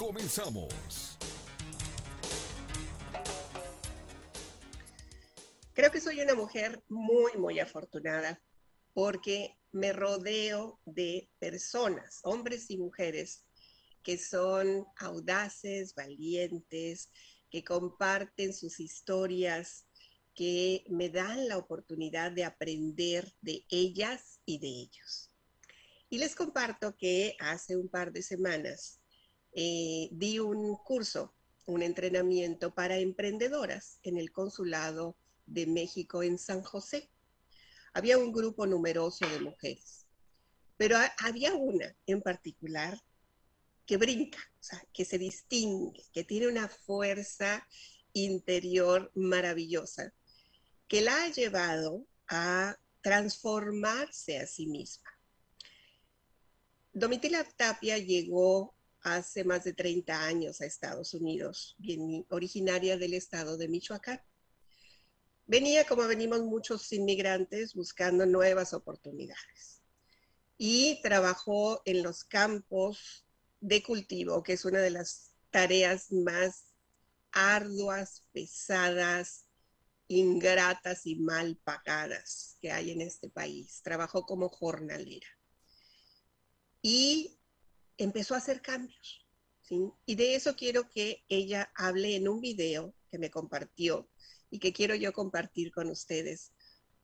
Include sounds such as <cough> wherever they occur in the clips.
Comenzamos. Creo que soy una mujer muy, muy afortunada porque me rodeo de personas, hombres y mujeres, que son audaces, valientes, que comparten sus historias que me dan la oportunidad de aprender de ellas y de ellos. Y les comparto que hace un par de semanas eh, di un curso, un entrenamiento para emprendedoras en el Consulado de México en San José. Había un grupo numeroso de mujeres, pero había una en particular que brinca, que se distingue, que tiene una fuerza interior maravillosa que la ha llevado a transformarse a sí misma. Domitila Tapia llegó hace más de 30 años a Estados Unidos, bien, originaria del estado de Michoacán. Venía, como venimos muchos inmigrantes, buscando nuevas oportunidades. Y trabajó en los campos de cultivo, que es una de las tareas más arduas, pesadas, ingratas y mal pagadas que hay en este país. Trabajó como jornalera y empezó a hacer cambios. Y de eso quiero que ella hable en un video que me compartió y que quiero yo compartir con ustedes,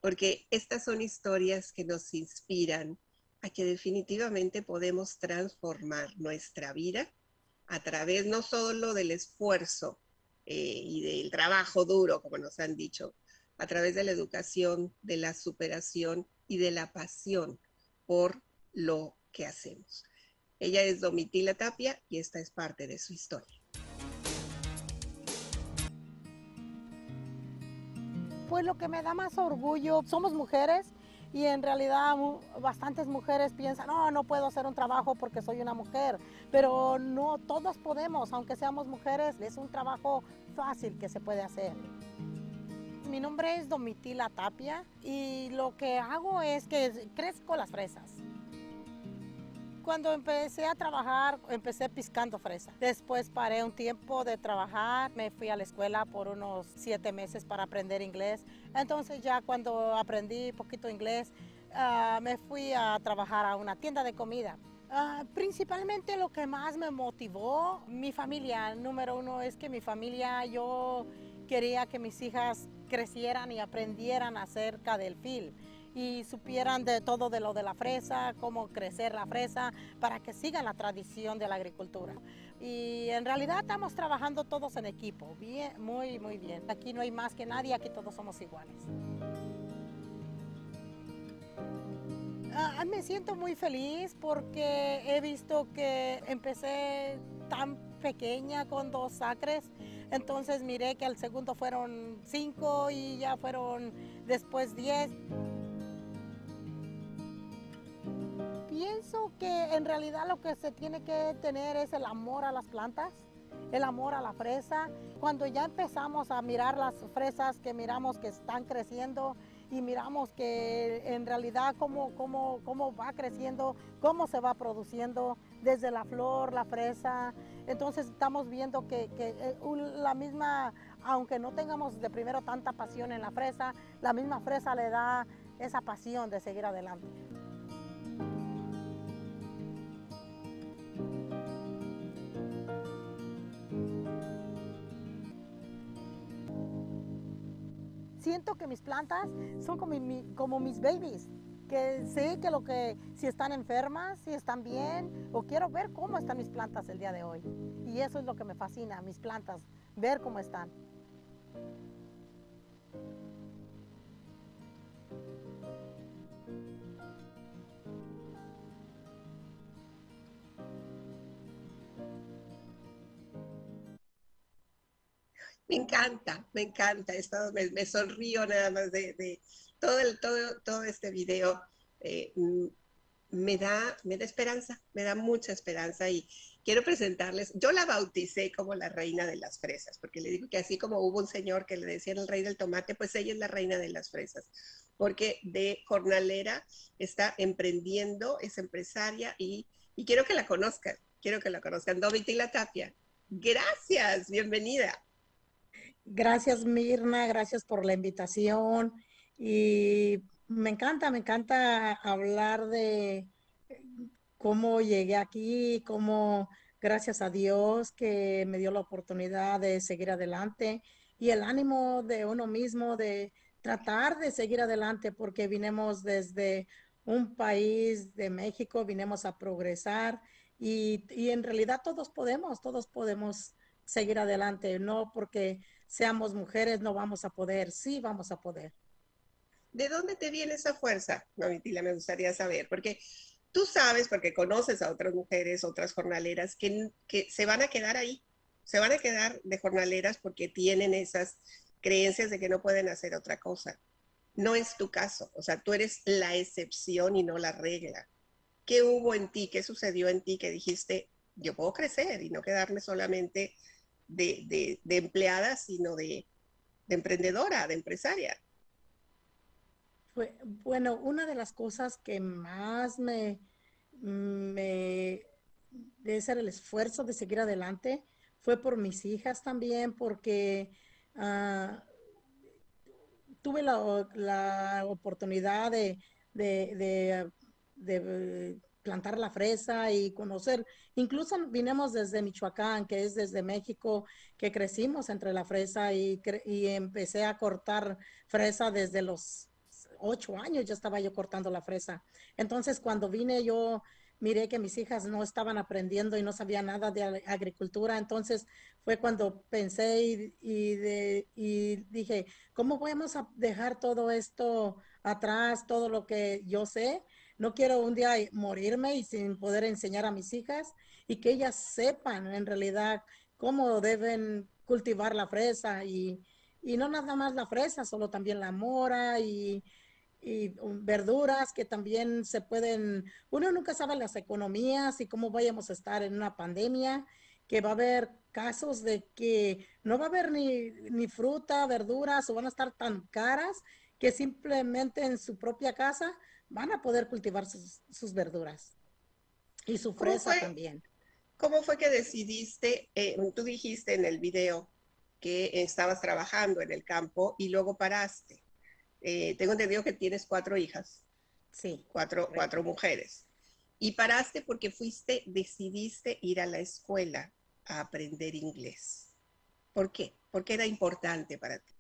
porque estas son historias que nos inspiran a que definitivamente podemos transformar nuestra vida a través no solo del esfuerzo, eh, y del trabajo duro, como nos han dicho, a través de la educación, de la superación y de la pasión por lo que hacemos. Ella es Domitila Tapia y esta es parte de su historia. Pues lo que me da más orgullo, somos mujeres y en realidad bastantes mujeres piensan, no, no puedo hacer un trabajo porque soy una mujer, pero no, todos podemos, aunque seamos mujeres, es un trabajo fácil que se puede hacer. Mi nombre es Domitila Tapia y lo que hago es que crezco las fresas. Cuando empecé a trabajar, empecé piscando fresas. Después paré un tiempo de trabajar, me fui a la escuela por unos siete meses para aprender inglés. Entonces ya cuando aprendí poquito inglés, ah, me fui a trabajar a una tienda de comida. Ah, principalmente lo que más me motivó, mi familia. Número uno es que mi familia, yo quería que mis hijas crecieran y aprendieran acerca del film y supieran de todo de lo de la fresa, cómo crecer la fresa, para que sigan la tradición de la agricultura. Y en realidad estamos trabajando todos en equipo, bien, muy, muy bien. Aquí no hay más que nadie, aquí todos somos iguales. Ah, me siento muy feliz porque he visto que empecé tan pequeña con dos acres, entonces miré que al segundo fueron cinco y ya fueron después diez. Pienso que en realidad lo que se tiene que tener es el amor a las plantas, el amor a la fresa. Cuando ya empezamos a mirar las fresas que miramos que están creciendo y miramos que en realidad cómo, cómo, cómo va creciendo, cómo se va produciendo desde la flor, la fresa. Entonces estamos viendo que, que eh, la misma, aunque no tengamos de primero tanta pasión en la fresa, la misma fresa le da esa pasión de seguir adelante. Siento que mis plantas son como, mis babies, que sé que lo que, si están enfermas, si están bien, o quiero ver cómo están mis plantas el día de hoy. Y eso es lo que me fascina, mis plantas, ver cómo están. Me encanta, me encanta. Esto, me, me sonrío nada más de, todo, el, todo, todo este video. Eh, mm, me da, me da esperanza, me da mucha esperanza y quiero presentarles, yo la bauticé como la reina de las fresas, porque le digo que así como hubo un señor que le decían el rey del tomate, pues ella es la reina de las fresas, porque de jornalera está emprendiendo, es empresaria y, y quiero que la conozcan, quiero que la conozcan. Domitila Tapia, gracias, bienvenida. Gracias Mirna, gracias por la invitación. Y me encanta, me encanta hablar de cómo llegué aquí, cómo gracias a Dios que me dio la oportunidad de seguir adelante y el ánimo de uno mismo de tratar de seguir adelante porque vinimos desde un país de México, vinimos a progresar y, y en realidad todos podemos, todos podemos seguir adelante, no porque seamos mujeres no vamos a poder, sí vamos a poder. ¿De dónde te viene esa fuerza, Novitila? Me gustaría saber, porque tú sabes, porque conoces a otras mujeres, otras jornaleras, que, que se van a quedar ahí, se van a quedar de jornaleras porque tienen esas creencias de que no pueden hacer otra cosa. No es tu caso, o sea, tú eres la excepción y no la regla. ¿Qué hubo en ti? ¿Qué sucedió en ti que dijiste, yo puedo crecer y no quedarme solamente de, empleada, sino de, de emprendedora, de empresaria? bueno, una de las cosas que más me, me debe ser el esfuerzo de seguir adelante fue por mis hijas también, porque ah, tuve la, oportunidad de, de, plantar la fresa y conocer, incluso vinimos desde Michoacán, que es desde México, que crecimos entre la fresa y, y empecé a cortar fresa desde los ocho años ya estaba yo cortando la fresa. Entonces, cuando vine yo miré que mis hijas no estaban aprendiendo y no sabían nada de agricultura. Entonces fue cuando pensé y, y, dije, ¿cómo podemos dejar todo esto atrás, todo lo que yo sé? No quiero un día morirme y sin poder enseñar a mis hijas y que ellas sepan en realidad cómo deben cultivar la fresa y, y no nada más la fresa, solo también la mora y y verduras que también se pueden, uno nunca sabe las economías y cómo vayamos a estar en una pandemia, que va a haber casos de que no va a haber ni, ni fruta, verduras o van a estar tan caras que simplemente en su propia casa van a poder cultivar sus, sus verduras y su fresa también. ¿Cómo fue que decidiste, eh, tú dijiste en el video que estabas trabajando en el campo y luego paraste? Eh, tengo entendido que tienes cuatro hijas. Sí. Cuatro, cuatro mujeres. Y paraste porque fuiste, decidiste ir a la escuela a aprender inglés. ¿Por qué? ¿Por qué era importante para ti?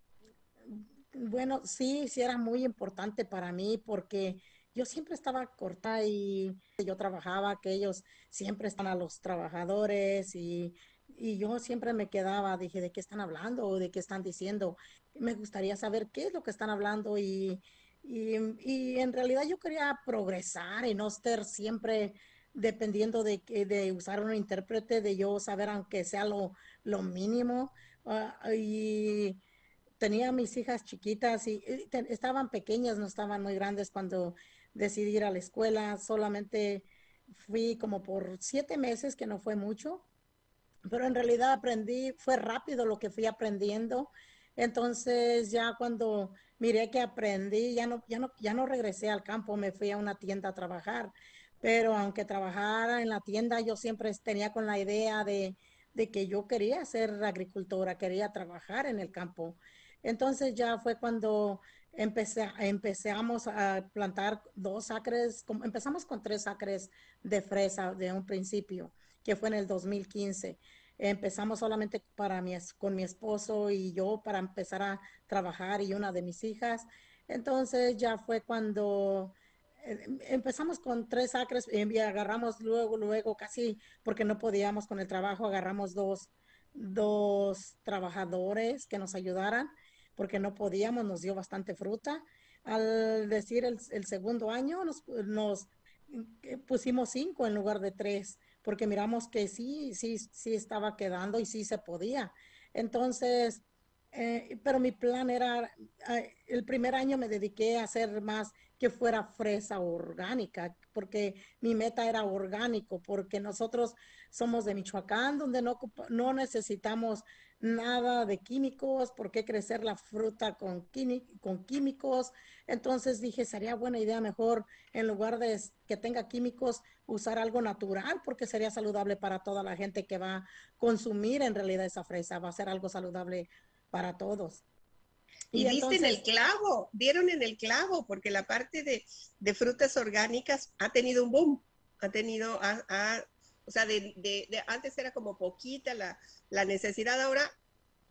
Bueno, sí, sí era muy importante para mí porque yo siempre estaba corta y yo trabajaba, que ellos siempre están a los trabajadores y y yo siempre me quedaba, dije, ¿de qué están hablando o de qué están diciendo? Me gustaría saber qué es lo que están hablando y, y, en realidad yo quería progresar y no estar siempre dependiendo de, de usar un intérprete, de yo saber aunque sea lo, lo mínimo. Ah, y tenía mis hijas chiquitas y, estaban pequeñas, no estaban muy grandes cuando decidí ir a la escuela. Solamente fui como por siete meses, que no fue mucho pero en realidad aprendí, fue rápido lo que fui aprendiendo. Entonces ya cuando miré que aprendí, ya no, ya no, ya no regresé al campo, me fui a una tienda a trabajar. Pero aunque trabajara en la tienda, yo siempre tenía con la idea de, de que yo quería ser agricultora, quería trabajar en el campo. Entonces ya fue cuando empecé, empezamos a plantar dos acres, empezamos con tres acres de fresa de un principio que fue en el 2015. Empezamos solamente para mi, con mi esposo y yo para empezar a trabajar y una de mis hijas. Entonces ya fue cuando eh, empezamos con tres acres y agarramos luego, luego casi porque no podíamos con el trabajo, agarramos dos, dos trabajadores que nos ayudaran porque no podíamos, nos dio bastante fruta. Al decir el, el segundo año nos, nos eh, pusimos cinco en lugar de tres porque miramos que sí, sí, sí estaba quedando y sí se podía. Entonces, eh, pero mi plan era, eh, el primer año me dediqué a hacer más que fuera fresa orgánica, porque mi meta era orgánico, porque nosotros somos de Michoacán, donde no, no necesitamos nada de químicos, por qué crecer la fruta con, con químicos. Entonces dije, sería buena idea mejor, en lugar de que tenga químicos, usar algo natural, porque sería saludable para toda la gente que va a consumir en realidad esa fresa, va a ser algo saludable para todos. Y, diste en el clavo, dieron en el clavo, porque la parte de, frutas orgánicas ha tenido un boom, ha tenido, o sea, de, antes era como poquita la, la necesidad, ahora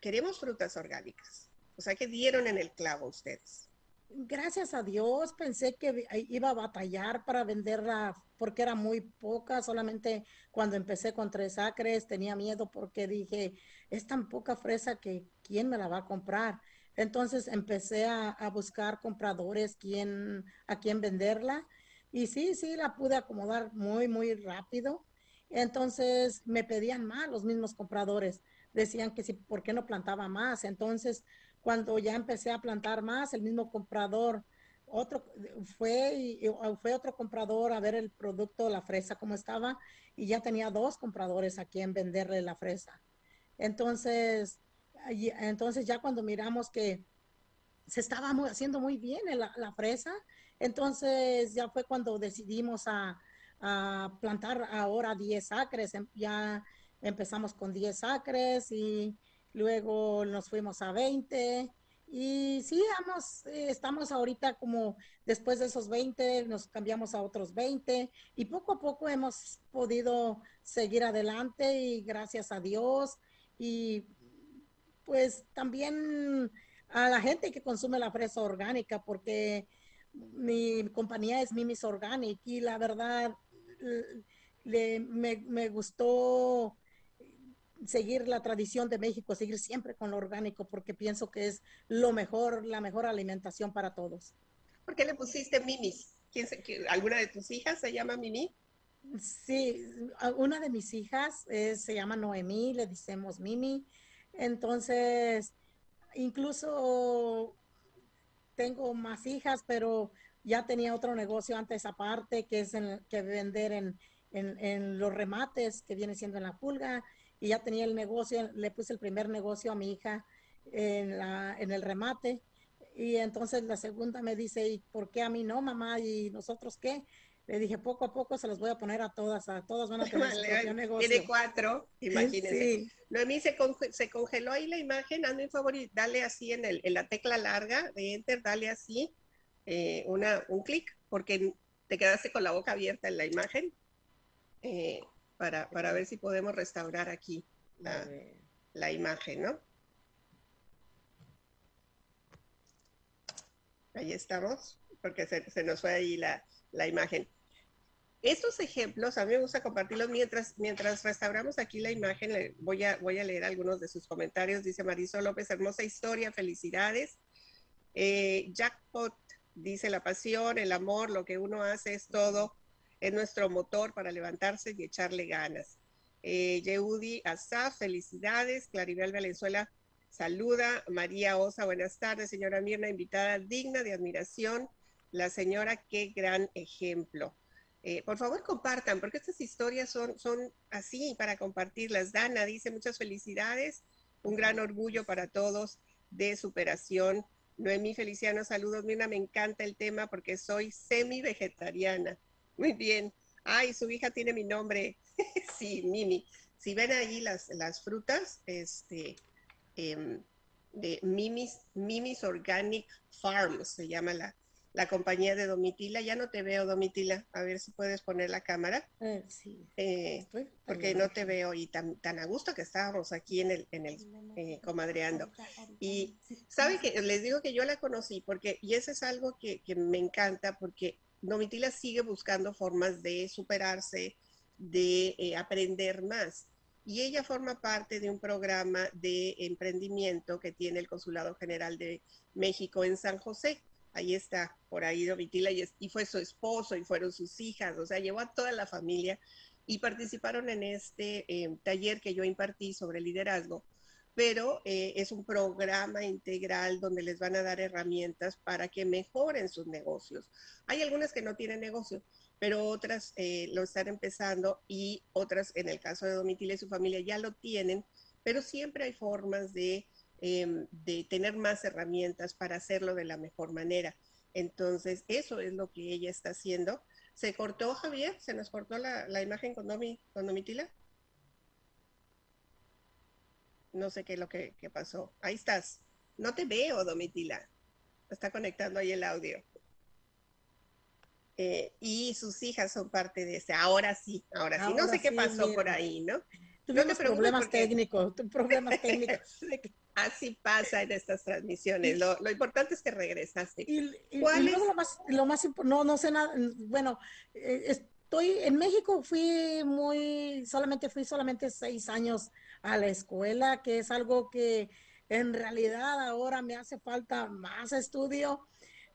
queremos frutas orgánicas. O sea que dieron en el clavo ustedes. Gracias a Dios pensé que iba a batallar para venderla porque era muy poca, solamente cuando empecé con tres acres tenía miedo porque dije, es tan poca fresa que ¿quién me la va a comprar? Entonces empecé a, buscar compradores quién, a quién venderla y sí, sí, la pude acomodar muy, muy rápido. Entonces me pedían más los mismos compradores. Decían que si, ¿por qué no plantaba más? Entonces, cuando ya empecé a plantar más, el mismo comprador, otro fue fue otro comprador a ver el producto, la fresa, cómo estaba, y ya tenía dos compradores a quien venderle la fresa. Entonces, entonces ya cuando miramos que se estaba haciendo muy bien la, fresa, entonces ya fue cuando decidimos a, plantar ahora 10 acres. Em, ya empezamos con 10 acres y luego nos fuimos a 20. Y sí, eh, estamos ahorita como después de esos 20, nos cambiamos a otros 20 y poco a poco hemos podido seguir adelante y gracias a Dios. Y pues también a la gente que consume la fresa orgánica, porque mi compañía es Mimis Organic y la verdad le, me, gustó seguir la tradición de México, seguir siempre con lo orgánico, porque pienso que es lo mejor, la mejor alimentación para todos. ¿Por qué le pusiste Mimis? ¿Quién ¿Alguna de tus hijas se llama Mimi? Sí, una de mis hijas se llama Noemí, le decimos Mimi. Entonces, incluso tengo más hijas, pero ya tenía otro negocio antes aparte, que es en, que vender en, en, los remates, que viene siendo en la pulga, y ya tenía el negocio, le puse el primer negocio a mi hija en, la, en el remate, y entonces la segunda me dice, ¿y por qué a mí no, mamá? ¿Y nosotros qué? Le dije, poco a poco se los voy a poner a todas, a todas van a <laughs> tener su propio negocio. Tiene cuatro, imagínense. Noemí, se, se, congeló ahí la imagen, hazme un favor y dale así en, el, en la tecla larga de Enter, dale así eh, una, un clic, porque te quedaste con la boca abierta en la imagen, eh, para, para, ver si podemos restaurar aquí la, la imagen, ¿no? Ahí estamos, porque se, se nos fue ahí la, la imagen. Estos ejemplos, a mí me gusta compartirlos mientras, mientras restauramos aquí la imagen. Voy a, voy a leer algunos de sus comentarios. Dice Marisol López, hermosa historia, felicidades. Eh, Jackpot dice, la pasión, el amor, lo que uno hace es todo, es nuestro motor para levantarse y echarle ganas. Eh, Yeudi Asaf, felicidades. Claribel Valenzuela saluda. María Osa, buenas tardes. Señora Mirna, invitada digna de admiración. La señora, qué gran ejemplo. Eh, por favor, compartan, porque estas historias son, son así para compartirlas. Dana dice muchas felicidades, un gran orgullo para todos de superación. Noemí Feliciano, saludos. Mirna, me encanta el tema porque soy semi-vegetariana. Muy bien. Ay, su hija tiene mi nombre. <laughs> sí, Mimi. Si ven ahí las, las frutas, este, em, de Mimis, Mimis Organic Farms, se llama la, la compañía de Domitila. Ya no te veo, Domitila. A ver si puedes poner la cámara. Eh, sí. Eh, porque no te veo y tan, tan a gusto que estábamos aquí en el, en el eh, comadreando. Y sabe que les digo que yo la conocí porque, y eso es algo que, que me encanta porque Domitila sigue buscando formas de superarse, de aprender más. Y ella forma parte de un programa de emprendimiento que tiene el Consulado General de México en San José ahí está, por ahí Domitila, y, fue su esposo y fueron sus hijas, o sea, llevó a toda la familia y participaron en este eh, taller que yo impartí sobre liderazgo, pero eh, es un programa integral donde les van a dar herramientas para que mejoren sus negocios. Hay algunas que no tienen negocio, pero otras eh, lo están empezando y otras, en el caso de Domitila y su familia, ya lo tienen, pero siempre hay formas de, em, de tener más herramientas para hacerlo de la mejor manera. Entonces, eso es lo que ella está haciendo. ¿Se cortó, Javier? ¿Se nos cortó la, la imagen con, Domi, con Domitila? No sé qué es lo que, pasó. Ahí estás. No te veo, Domitila. Está conectando ahí el audio. Eh, y sus hijas son parte de ese. Ahora sí, ahora, sí. No sé qué pasó por ahí, ¿no? Tuvimos problemas técnicos, problemas <laughs> técnicos. Así pasa en estas transmisiones. Lo, importante es que regresaste. Y, ¿Cuál es? lo más, lo más no, no sé nada. Bueno, eh, estoy en México. Fui muy, solamente fui solamente seis años a la escuela, que es algo que en realidad ahora me hace falta más estudio.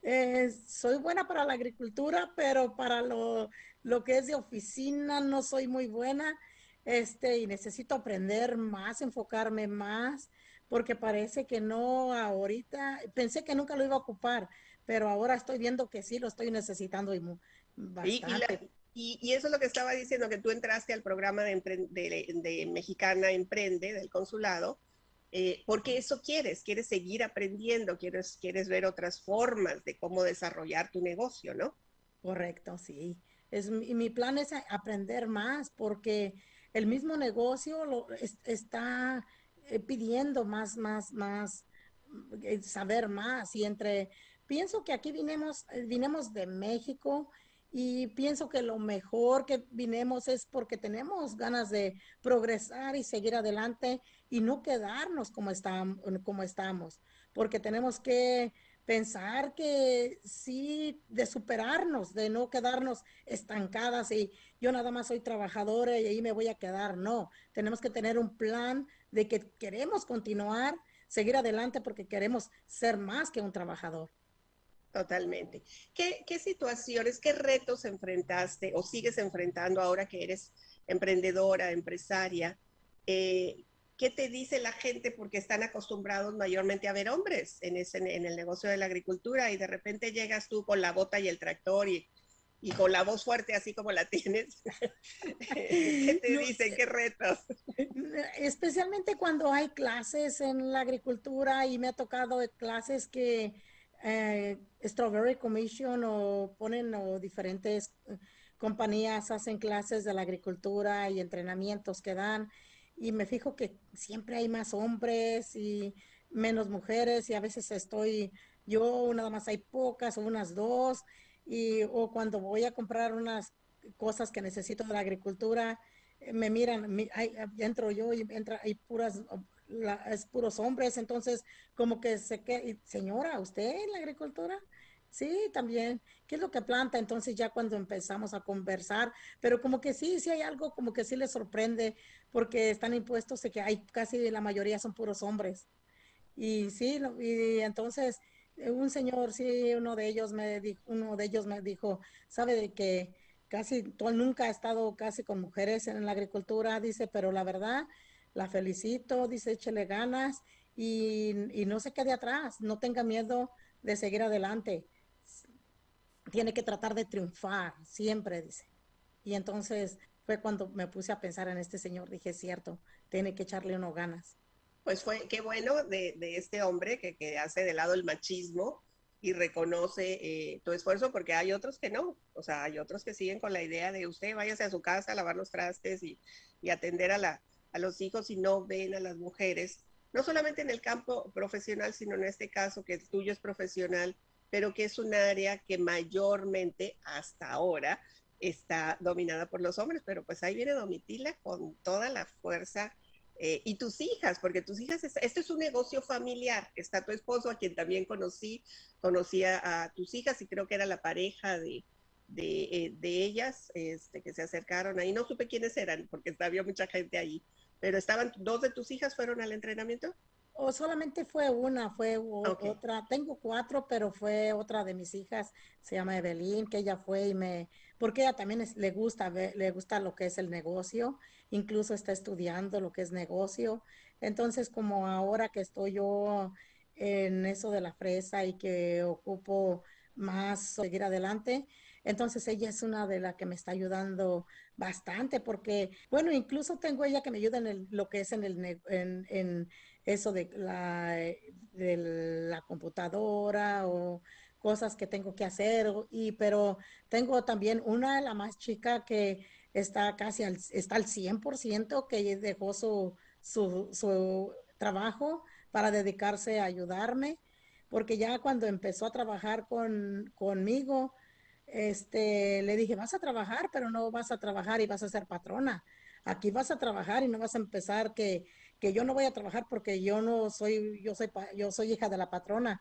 Eh, soy buena para la agricultura, pero para lo, lo, que es de oficina no soy muy buena. Este, y necesito aprender más, enfocarme más, porque parece que no ahorita, pensé que nunca lo iba a ocupar, pero ahora estoy viendo que sí lo estoy necesitando y bastante. Y, eso es lo que estaba diciendo, que tú entraste al programa de, de, Mexicana Emprende del consulado, eh, porque eso quieres, quieres seguir aprendiendo, quieres, quieres ver otras formas de cómo desarrollar tu negocio, ¿no? Correcto, sí. Es, mi plan es aprender más porque el mismo negocio lo, está eh, pidiendo más, más, más, eh, saber más. Y entre, pienso que aquí vinimos, vinimos de México y pienso que lo mejor que vinimos es porque tenemos ganas de progresar y seguir adelante y no quedarnos como, como estamos, porque tenemos que pensar que sí, de superarnos, de no quedarnos estancadas y yo nada más soy trabajadora y ahí me voy a quedar. No, tenemos que tener un plan de que queremos continuar, seguir adelante porque queremos ser más que un trabajador. Totalmente. ¿Qué, situaciones, qué retos enfrentaste o sigues enfrentando ahora que eres emprendedora, empresaria? Eh, ¿Qué te dice la gente? Porque están acostumbrados mayormente a ver hombres en, ese, en el negocio de la agricultura y de repente llegas tú con la bota y el tractor y, y con la voz fuerte así como la tienes. ¿Qué te <laughs> dicen? ¿Qué retos? Especialmente cuando hay clases en la agricultura y me ha tocado clases que eh, Strawberry Commission o ponen o diferentes eh, compañías hacen clases de la agricultura y entrenamientos que dan y me fijo que siempre hay más hombres y menos mujeres y a veces estoy yo nada más hay pocas o unas dos y o cuando voy a comprar unas cosas que necesito de la agricultura eh, me miran, entro yo y entra, hay puras es puros hombres, entonces como que se que señora, ¿usted en la agricultura? Sí, también. ¿Qué es lo que planta? Entonces ya cuando empezamos a conversar, pero como que sí, sí hay algo como que sí les sorprende porque están impuestos de que hay casi la mayoría son puros hombres. Y sí, y entonces eh, un señor, sí, uno de ellos me dijo, uno de ellos me dijo, sabe de que casi nunca ha estado casi con mujeres en la agricultura, dice, pero la verdad la felicito, dice, échele ganas y, no se quede atrás, no tenga miedo de seguir adelante. Tiene que tratar de triunfar, siempre, dice. Y entonces fue cuando me puse a pensar en este señor, dije, cierto, tiene que echarle unos ganas. Pues fue, qué bueno de, este hombre que, que, hace de lado el machismo y reconoce eh, tu esfuerzo, porque hay otros que no, o sea, hay otros que siguen con la idea de usted váyase a su casa a lavar los trastes y, y atender a la, a los hijos y no ven a las mujeres, no solamente en el campo profesional, sino en este caso que el tuyo es profesional, pero que es un área que mayormente hasta ahora está dominada por los hombres, pero pues ahí viene Domitila con toda la fuerza eh, y tus hijas, porque tus hijas, esto es un negocio familiar, está tu esposo, a quien también conocí, conocía a tus hijas y creo que era la pareja de, de, eh, de ellas este, que se acercaron ahí, no supe quiénes eran, porque había mucha gente ahí, pero estaban, dos de tus hijas fueron al entrenamiento. O solamente fue una, fue otra. Tengo cuatro, pero fue otra de mis hijas, se llama Evelyn, que ella fue y me, porque ella también le gusta le gusta lo que es el negocio, incluso está estudiando lo que es negocio. Entonces, como ahora que estoy yo en eso de la fresa y que ocupo más seguir adelante, entonces ella es una de las que me está ayudando bastante porque, bueno, incluso tengo ella que me ayuda en lo que es en, el, en, en eso de la, de la computadora o cosas que tengo que hacer, y, pero tengo también una, la más chica, que está casi al, está al 100%, que dejó su, su, su trabajo para dedicarse a ayudarme, porque ya cuando empezó a trabajar con, conmigo, este, le dije, vas a trabajar, pero no vas a trabajar y vas a ser patrona. Aquí vas a trabajar y no vas a empezar que, que yo no voy a trabajar porque yo no soy, yo soy, yo soy hija de la patrona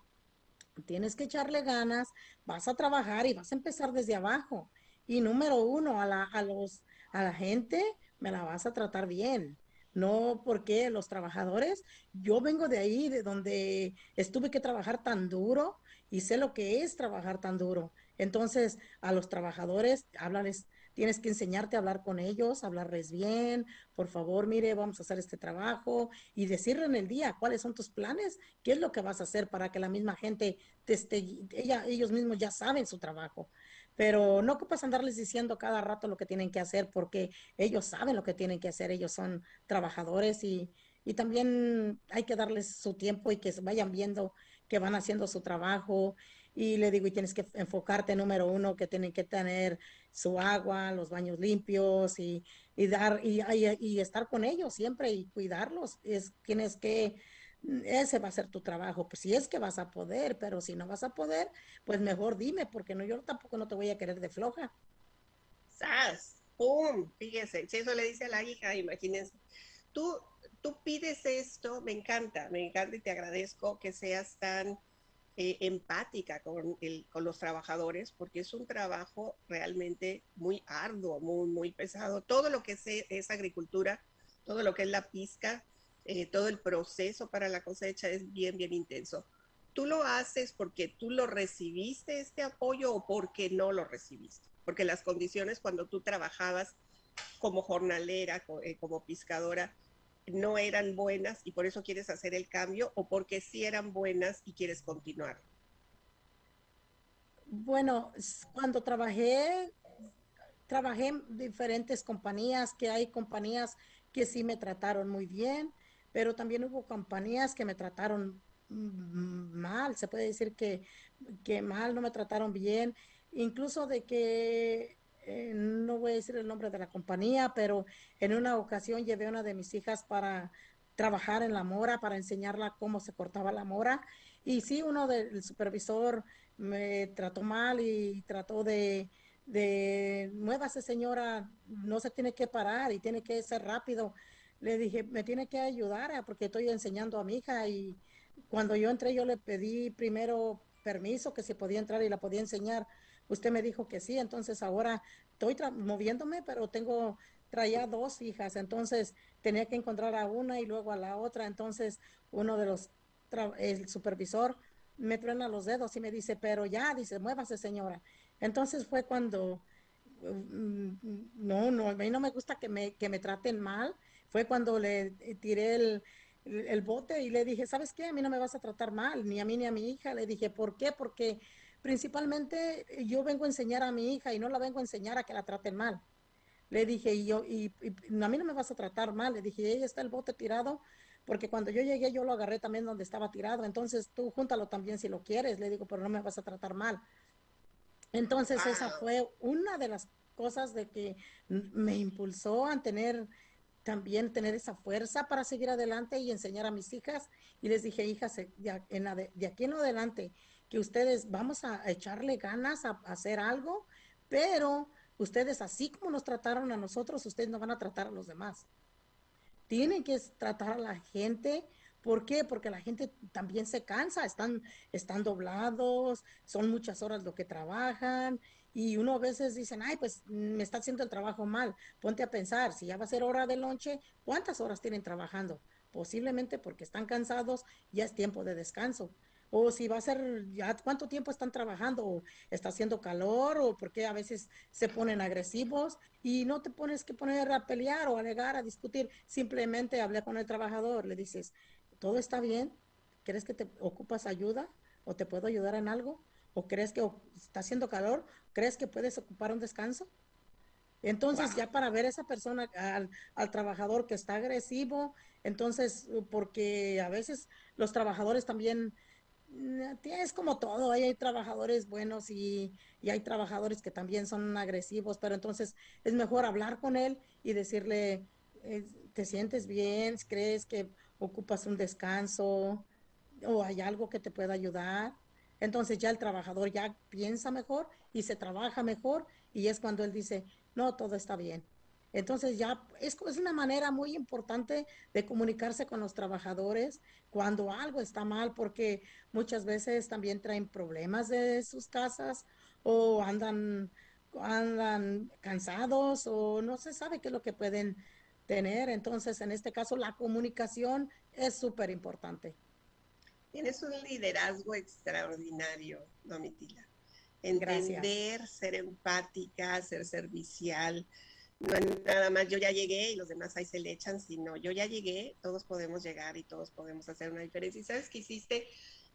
tienes que echarle ganas, vas a trabajar y vas a empezar desde abajo. Y número uno, a la, a los, a la gente me la vas a tratar bien. No porque los trabajadores, yo vengo de ahí, de donde estuve que trabajar tan duro y sé lo que es trabajar tan duro. Entonces, a los trabajadores, háblales Tienes que enseñarte a hablar con ellos, hablarles bien, por favor, mire, vamos a hacer este trabajo y decirle en el día cuáles son tus planes, qué es lo que vas a hacer para que la misma gente te esté, ella, ellos mismos ya saben su trabajo. Pero no ocupas andarles diciendo cada rato lo que tienen que hacer porque ellos saben lo que tienen que hacer, ellos son trabajadores y, y también hay que darles su tiempo y que vayan viendo que van haciendo su trabajo y le digo, y tienes que enfocarte, número uno, que tienen que tener su agua, los baños limpios y, y dar y, y, estar con ellos siempre y cuidarlos. Es, tienes que, ese va a ser tu trabajo, pues si es que vas a poder, pero si no vas a poder, pues mejor dime, porque no, yo tampoco no te voy a querer de floja. ¡Sas! ¡Pum! Fíjese, si eso le dice a la hija, imagínense. Tú, tú pides esto, me encanta, me encanta y te agradezco que seas tan eh, empática con, el, con los trabajadores, porque es un trabajo realmente muy arduo, muy, muy pesado. Todo lo que es, es agricultura, todo lo que es la pizca, eh, todo el proceso para la cosecha es bien, bien intenso. ¿Tú lo haces porque tú lo recibiste este apoyo o porque no lo recibiste? Porque las condiciones cuando tú trabajabas como jornalera, eh, como pescadora, no eran buenas y por eso quieres hacer el cambio o porque sí eran buenas y quieres continuar? Bueno, cuando trabajé, trabajé en diferentes compañías, que hay compañías que sí me trataron muy bien, pero también hubo compañías que me trataron mal, se puede decir que, que mal, no me trataron bien, incluso de que eh, no voy a decir el nombre de la compañía, pero en una ocasión llevé a una de mis hijas para trabajar en la mora, para enseñarla cómo se cortaba la mora. Y sí, uno del supervisor me trató mal y trató de, de, muévase señora, no se tiene que parar y tiene que ser rápido. Le dije, me tiene que ayudar eh, porque estoy enseñando a mi hija y cuando yo entré yo le pedí primero permiso que se podía entrar y la podía enseñar Usted me dijo que sí, entonces ahora estoy moviéndome, pero tengo, traía dos hijas, entonces tenía que encontrar a una y luego a la otra, entonces uno de los, el supervisor me truena los dedos y me dice, pero ya, dice, muévase señora. Entonces fue cuando, mm, no, no, a mí no me gusta que me, que me traten mal, fue cuando le tiré el, el bote y le dije, ¿sabes qué? A mí no me vas a tratar mal, ni a mí ni a mi hija. Le dije, ¿por qué? Porque principalmente eh, yo vengo a enseñar a mi hija y no la vengo a enseñar a que la traten mal. Le dije, y yo, y, a mí no me vas a tratar mal. Le dije, ahí está el bote tirado, porque cuando yo llegué yo lo agarré también donde estaba tirado. Entonces tú júntalo también si lo quieres. Le digo, pero no me vas a tratar mal. Entonces esa fue una de las cosas de que me impulsó a tener también tener esa fuerza para seguir adelante y enseñar a mis hijas. Y les dije, hijas, de aquí en adelante, que ustedes vamos a echarle ganas a, hacer algo, pero ustedes así como nos trataron a nosotros, ustedes no van a tratar a los demás. Tienen que tratar a la gente. ¿Por qué? Porque la gente también se cansa, están, están doblados, son muchas horas lo que trabajan y uno a veces dicen, ay, pues me está haciendo el trabajo mal. Ponte a pensar, si ya va a ser hora de lonche, ¿cuántas horas tienen trabajando? Posiblemente porque están cansados, ya es tiempo de descanso o si va a ser, ya cuánto tiempo están trabajando, o está haciendo calor, o porque a veces se ponen agresivos y no te pones que poner a pelear o a alegar, a discutir, simplemente habla con el trabajador, le dices, ¿todo está bien? ¿Crees que te ocupas ayuda o te puedo ayudar en algo? ¿O crees que está haciendo calor? ¿Crees que puedes ocupar un descanso? Entonces, ya para ver a esa persona, al, al, trabajador que está agresivo, entonces, porque a veces los trabajadores también es como todo, hay, trabajadores buenos y, hay trabajadores que también son agresivos, pero entonces es mejor hablar con él y decirle, eh, ¿te sientes bien? ¿Crees que ocupas un descanso? ¿O hay algo que te pueda ayudar? Entonces ya el trabajador ya piensa mejor y se trabaja mejor y es cuando él dice, no, todo está bien. Entonces ya es, es, una manera muy importante de comunicarse con los trabajadores cuando algo está mal, porque muchas veces también traen problemas de sus casas o andan, andan cansados o no se sabe qué es lo que pueden tener. Entonces, en este caso, la comunicación es súper importante. Tienes un liderazgo extraordinario, Domitila. Entender, ser empática, ser servicial, no nada más yo ya llegué y los demás ahí se le echan, sino yo ya llegué, todos podemos llegar y todos podemos hacer una diferencia. Y sabes que hiciste,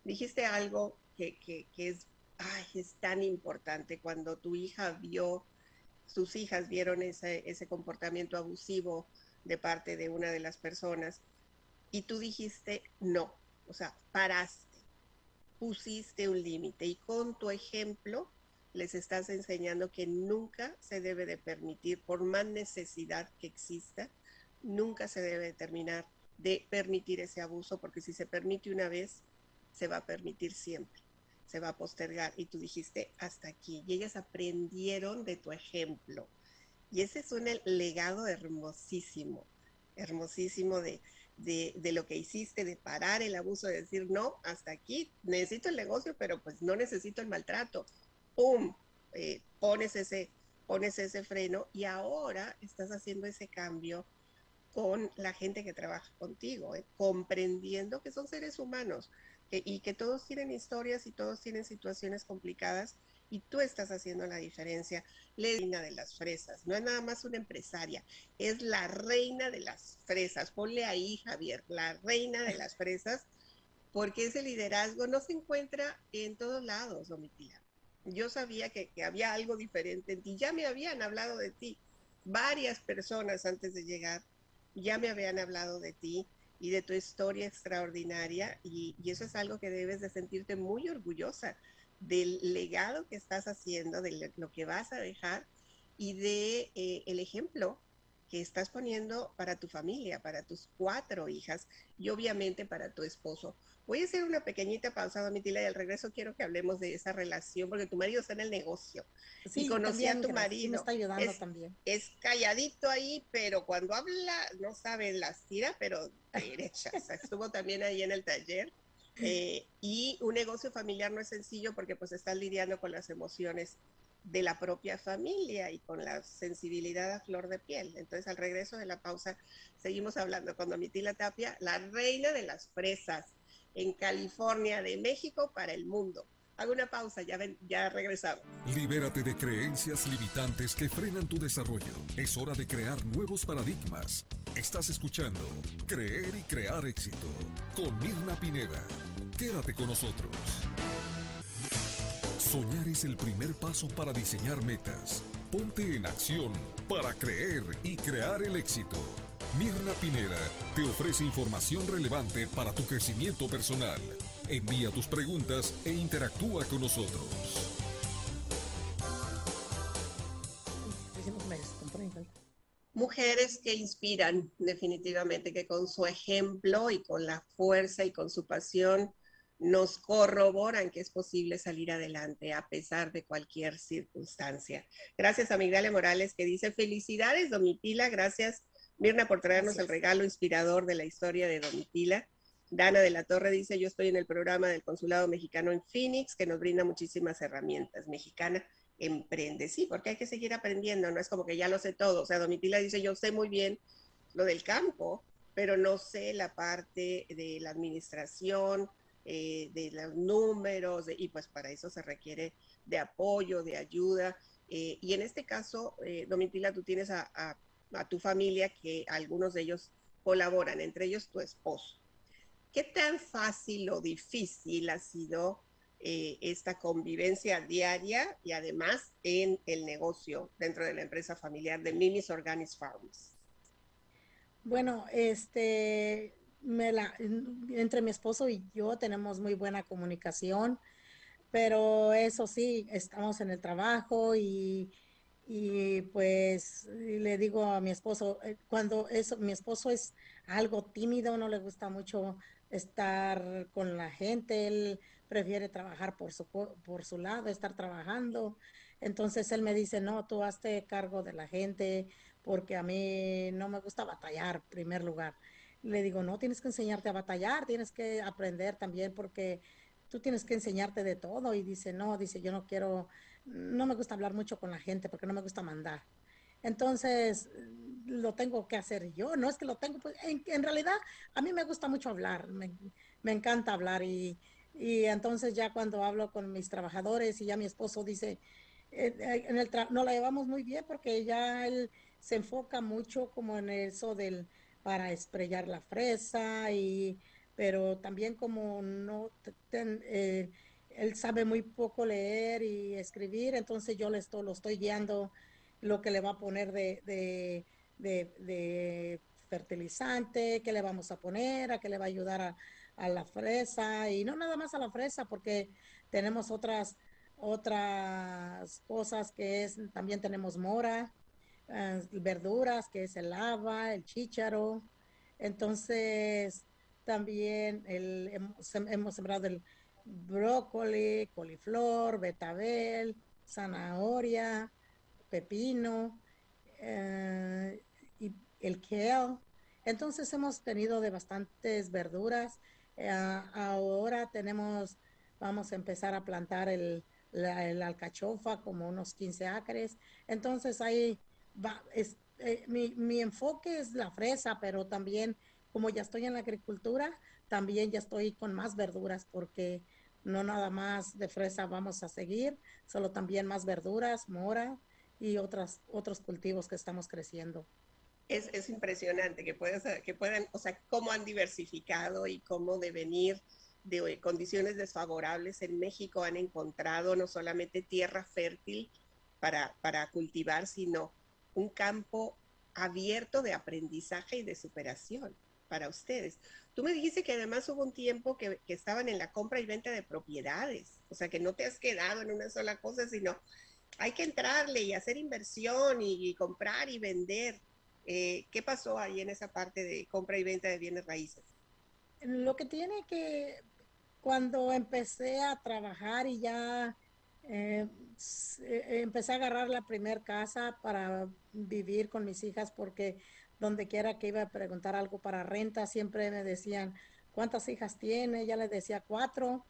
dijiste algo que, que, que es, ay, es tan importante cuando tu hija vio, sus hijas vieron ese, ese comportamiento abusivo de parte de una de las personas y tú dijiste no, o sea, paraste, pusiste un límite y con tu ejemplo les estás enseñando que nunca se debe de permitir, por más necesidad que exista, nunca se debe terminar de permitir ese abuso, porque si se permite una vez, se va a permitir siempre, se va a postergar. Y tú dijiste hasta aquí, y ellas aprendieron de tu ejemplo. Y ese es un legado hermosísimo, hermosísimo de, de, de, lo que hiciste, de parar el abuso, de decir, no, hasta aquí, necesito el negocio, pero pues no necesito el maltrato, ¡pum! Eh, pones, ese, freno y ahora estás haciendo ese cambio con la gente que trabaja contigo, eh, comprendiendo que son seres humanos y que todos tienen historias y todos tienen situaciones complicadas y tú estás haciendo la diferencia. La reina de las fresas, no es nada más una empresaria, es la reina de las fresas. Ponle ahí, Javier, la reina de las fresas, porque ese liderazgo no se encuentra en todos lados, Domitila yo sabía que, había algo diferente en ti. Ya me habían hablado de ti. Varias personas antes de llegar ya me habían hablado de ti y de tu historia extraordinaria y, eso es algo que debes de sentirte muy orgullosa del legado que estás haciendo, de lo que vas a dejar y de eh, el ejemplo que estás poniendo para tu familia, para tus cuatro hijas y obviamente para tu esposo. Voy a hacer una pequeñita pausa, Domitila, y al regreso quiero que hablemos de esa relación, porque tu marido está en el negocio. y conocí a tu marido. me está ayudando también. Es calladito ahí, pero cuando habla, no sabe las tira, pero derecha. estuvo también ahí en el taller. <laughs> Eh, y un negocio familiar no es sencillo porque pues estás lidiando con las emociones de la propia familia y con la sensibilidad a flor de piel. Entonces, al regreso de la pausa, seguimos hablando con Domitila Tapia, la reina de las fresas en California de México para el mundo. Hago una pausa, ya, ven, regresamos. Libérate de creencias limitantes que frenan tu desarrollo. Es hora de crear nuevos paradigmas. Estás escuchando Creer y Crear Éxito con Mirna Pineda. Quédate con nosotros. Soñar es el primer paso para diseñar metas. Ponte en acción para creer y crear el éxito. Mirna Pineda te ofrece información relevante para tu crecimiento personal. Envía tus preguntas e interactúa con nosotros. Mujeres que inspiran definitivamente, que con su ejemplo y con la fuerza y con su pasión nos corroboran que es posible salir adelante a pesar de cualquier circunstancia. Gracias a Migdalia Morales que dice, felicidades Domitila, gracias Mirna por traernos el regalo inspirador de la historia de Domitila. Dana de la Torre dice, yo estoy en el programa del Consulado Mexicano en Phoenix, que nos brinda muchísimas herramientas. Mexicana emprende, sí, porque hay que seguir aprendiendo, no es como que ya lo sé todo. O sea, Domitila dice, yo sé muy bien lo del campo, pero no sé la parte de la administración, eh, de los números, y pues para eso se requiere de apoyo, de ayuda. Eh, y en este caso, eh, Domitila, tú tienes a, a, tu familia que algunos de ellos colaboran, entre ellos tu esposo. ¿Qué tan fácil o difícil ha sido esta convivencia diaria y además en el negocio dentro de la empresa familiar de Mimi's Organic Farms? Bueno, este, me la, entre mi esposo y yo tenemos muy buena comunicación, pero eso sí, estamos en el trabajo y, y pues le digo a mi esposo, eh, cuando eso, mi esposo es algo tímido, no le gusta mucho estar con la gente, él prefiere trabajar por su, por su lado, estar trabajando. Entonces él me dice, no, tú hazte cargo de la gente porque a mí no me gusta batallar, en primer lugar le digo, no, tienes que enseñarte a batallar, tienes que aprender también porque tú tienes que enseñarte de todo. Y dice, no, dice, yo no quiero, no me gusta hablar mucho con la gente porque no me gusta mandar. Entonces, lo tengo que hacer yo, no es que lo tengo, pues en, realidad a mí me gusta mucho hablar, me, encanta hablar y, y, entonces ya cuando hablo con mis trabajadores y ya mi esposo dice, eh, eh, en el no la llevamos muy bien porque ya él se enfoca mucho como en eso del, para estrellar la fresa y pero también como no eh, él sabe muy poco leer y escribir, entonces yo le estoy, lo estoy guiando lo que le va a poner de, de, de, fertilizante, qué le vamos a poner, a qué le va a ayudar a, la fresa y no nada más a la fresa porque tenemos otras otras cosas que es también tenemos mora Ah, verduras, que es el haba, el chícharo. Entonces, también el, hemos, sembrado el brócoli, coliflor, betabel, zanahoria, pepino eh, y el kale. Entonces hemos tenido de bastantes verduras. Eh, ahora tenemos, vamos a empezar a plantar el, el alcachofa como unos 15 acres. Entonces hay es, eh, mi, mi, enfoque es la fresa, pero también como ya estoy en la agricultura, también ya estoy con más verduras porque no nada más de fresa vamos a seguir, solo también más verduras, mora y otras, otros cultivos que estamos creciendo. Es, es impresionante que, puedas, que puedan, o sea, cómo han diversificado y cómo de venir de condiciones desfavorables en México han encontrado no solamente tierra fértil para, para cultivar, sino un campo abierto de aprendizaje y de superación para ustedes. Tú me dijiste que además hubo un tiempo que, estaban en la compra y venta de propiedades, o sea que no te has quedado en una sola cosa, sino hay que entrarle y hacer inversión y, comprar y vender. Eh, ¿Qué pasó ahí en esa parte de compra y venta de bienes raíces? Lo que tiene que, cuando empecé a trabajar y ya eh, eh, empecé a agarrar la primer casa para vivir con mis hijas porque donde quiera que iba a preguntar algo para renta, siempre me decían, ¿cuántas hijas tiene? Ya les decía cuatro.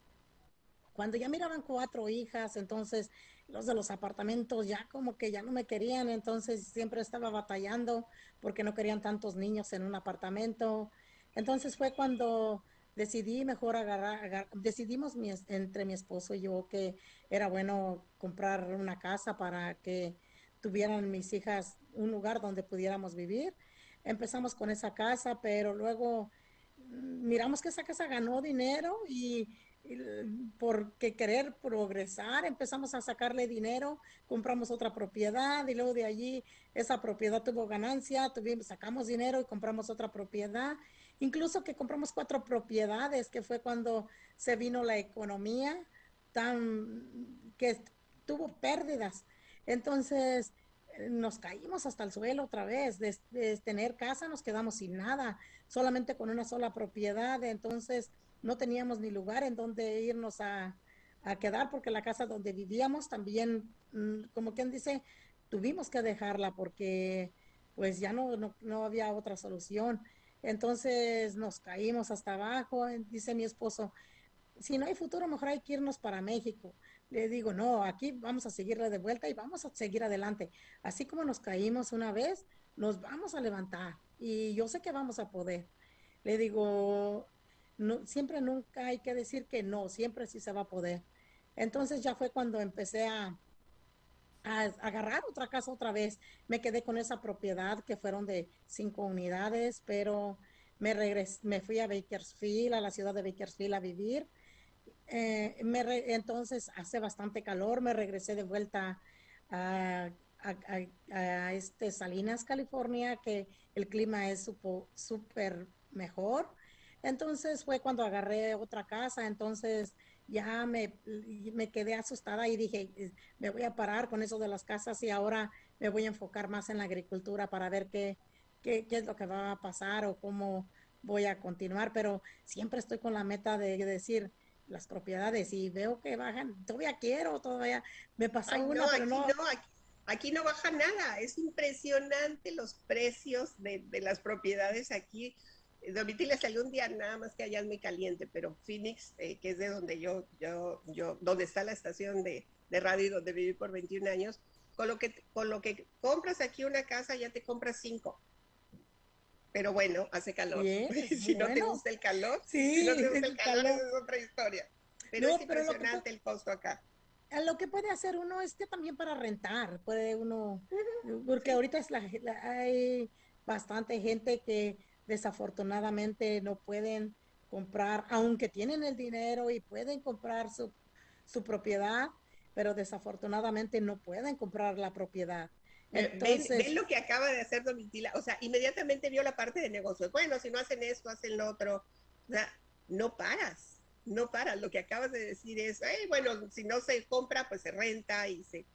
Cuando ya miraban cuatro hijas, entonces los de los apartamentos ya como que ya no me querían, entonces siempre estaba batallando porque no querían tantos niños en un apartamento. Entonces fue cuando decidí mejor agarrar, decidimos entre mi esposo y yo que era bueno comprar una casa para que tuvieran mis hijas un lugar donde pudiéramos vivir. Empezamos con esa casa, pero luego mm, miramos que esa casa ganó dinero y, porque querer progresar empezamos a sacarle dinero, compramos otra propiedad y luego de allí esa propiedad tuvo ganancia, tuvimos, sacamos dinero y compramos otra propiedad incluso que compramos cuatro propiedades, que fue cuando se vino la economía tan que tuvo pérdidas. Entonces nos caímos hasta el suelo otra vez. De, tener casa nos quedamos sin nada, solamente con una sola propiedad. Entonces no teníamos ni lugar en donde irnos a, a quedar porque la casa donde vivíamos también, mm, como quien dice, tuvimos que dejarla porque pues ya no, no, no había otra solución. Entonces nos caímos hasta abajo, dice mi esposo, si no hay futuro, mejor hay que irnos para México. Le digo, no, aquí vamos a seguirle de vuelta y vamos a seguir adelante. Así como nos caímos una vez, nos vamos a levantar y yo sé que vamos a poder. Le digo, siempre nunca hay que decir que no, siempre sí se va a poder. Entonces ya fue cuando empecé a, a agarrar otra casa otra vez. Me quedé con esa propiedad que fueron de cinco unidades, pero me regresé, me fui a Bakersfield, a la ciudad de Bakersfield a vivir. Eh, me entonces hace bastante calor, me regresé de vuelta a, a, este Salinas, California, que el clima es súper mejor. Entonces fue cuando agarré otra casa, entonces ya me, me quedé asustada y dije, eh, me voy a parar con eso de las casas y ahora me voy a enfocar más en la agricultura para ver qué, qué, qué es lo que va a pasar o cómo voy a continuar, pero siempre estoy con la meta de decir las propiedades y veo que bajan, todavía quiero, todavía me pasó una, pero no. aquí no baja nada, es impresionante los precios de, de las propiedades aquí Domitila salió un día nada más que allá es muy caliente, pero Phoenix, eh, que es de donde yo, yo, yo, donde está la estación de, de radio y donde viví por 21 años, con lo que con lo que compras aquí una casa ya te compras cinco. Pero bueno, hace calor. si no te gusta el calor, si no te gusta el calor, es otra historia. Pero es impresionante el costo acá. Lo que puede hacer uno es que también para rentar, puede uno, porque ahorita es la, hay bastante gente que desafortunadamente no pueden comprar, aunque tienen el dinero y pueden comprar su, propiedad, pero desafortunadamente no pueden comprar la propiedad. Entonces, ven, lo que acaba de hacer Domitila, o sea, inmediatamente vio la parte de negocios. Bueno, si no hacen esto, hacen lo otro. O sea, no paras, no paras. Lo que acabas de decir es, bueno, si no se compra, pues se renta y se...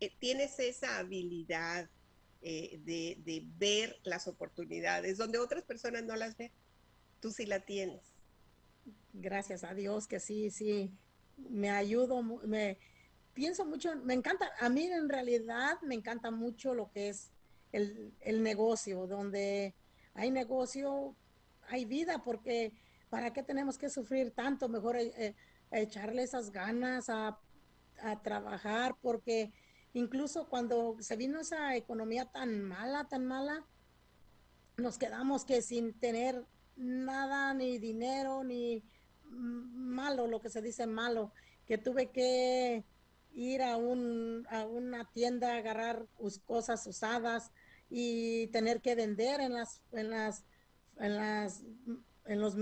Eh, tienes esa habilidad eh, de, ver las oportunidades donde otras personas no las ven. Tú sí la tienes. Gracias a Dios que sí, sí, me ayudo, me pienso mucho, me encanta, a mí en realidad me encanta mucho lo que es el, negocio, donde hay negocio, hay vida, porque ¿para qué tenemos que sufrir tanto? Mejor eh, eh, echarle esas ganas a, a trabajar, porque Incluso cuando se vino esa economía tan mala, tan mala, nos quedamos que sin tener nada, ni dinero, ni malo, lo que se dice malo, que tuve que ir a, un, a una tienda a agarrar cosas usadas y tener que vender en las, en las, en las, en los,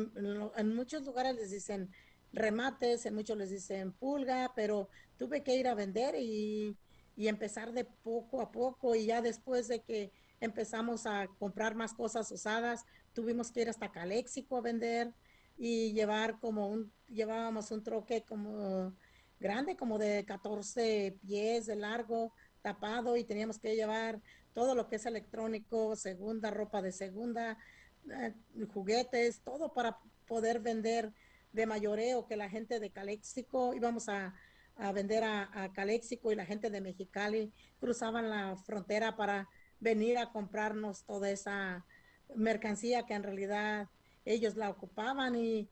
en muchos lugares les dicen remates, en muchos les dicen pulga, pero tuve que ir a vender y y empezar de poco a poco y ya después de que empezamos a comprar más cosas usadas, tuvimos que ir hasta Caléxico a vender y llevar como un, llevábamos un troque como grande, como de 14 pies de largo, tapado y teníamos que llevar todo lo que es electrónico, segunda, ropa de segunda, eh, juguetes, todo para poder vender de mayoreo que la gente de Caléxico íbamos a a vender a, a, Caléxico y la gente de Mexicali cruzaban la frontera para venir a comprarnos toda esa mercancía que en realidad ellos la ocupaban y,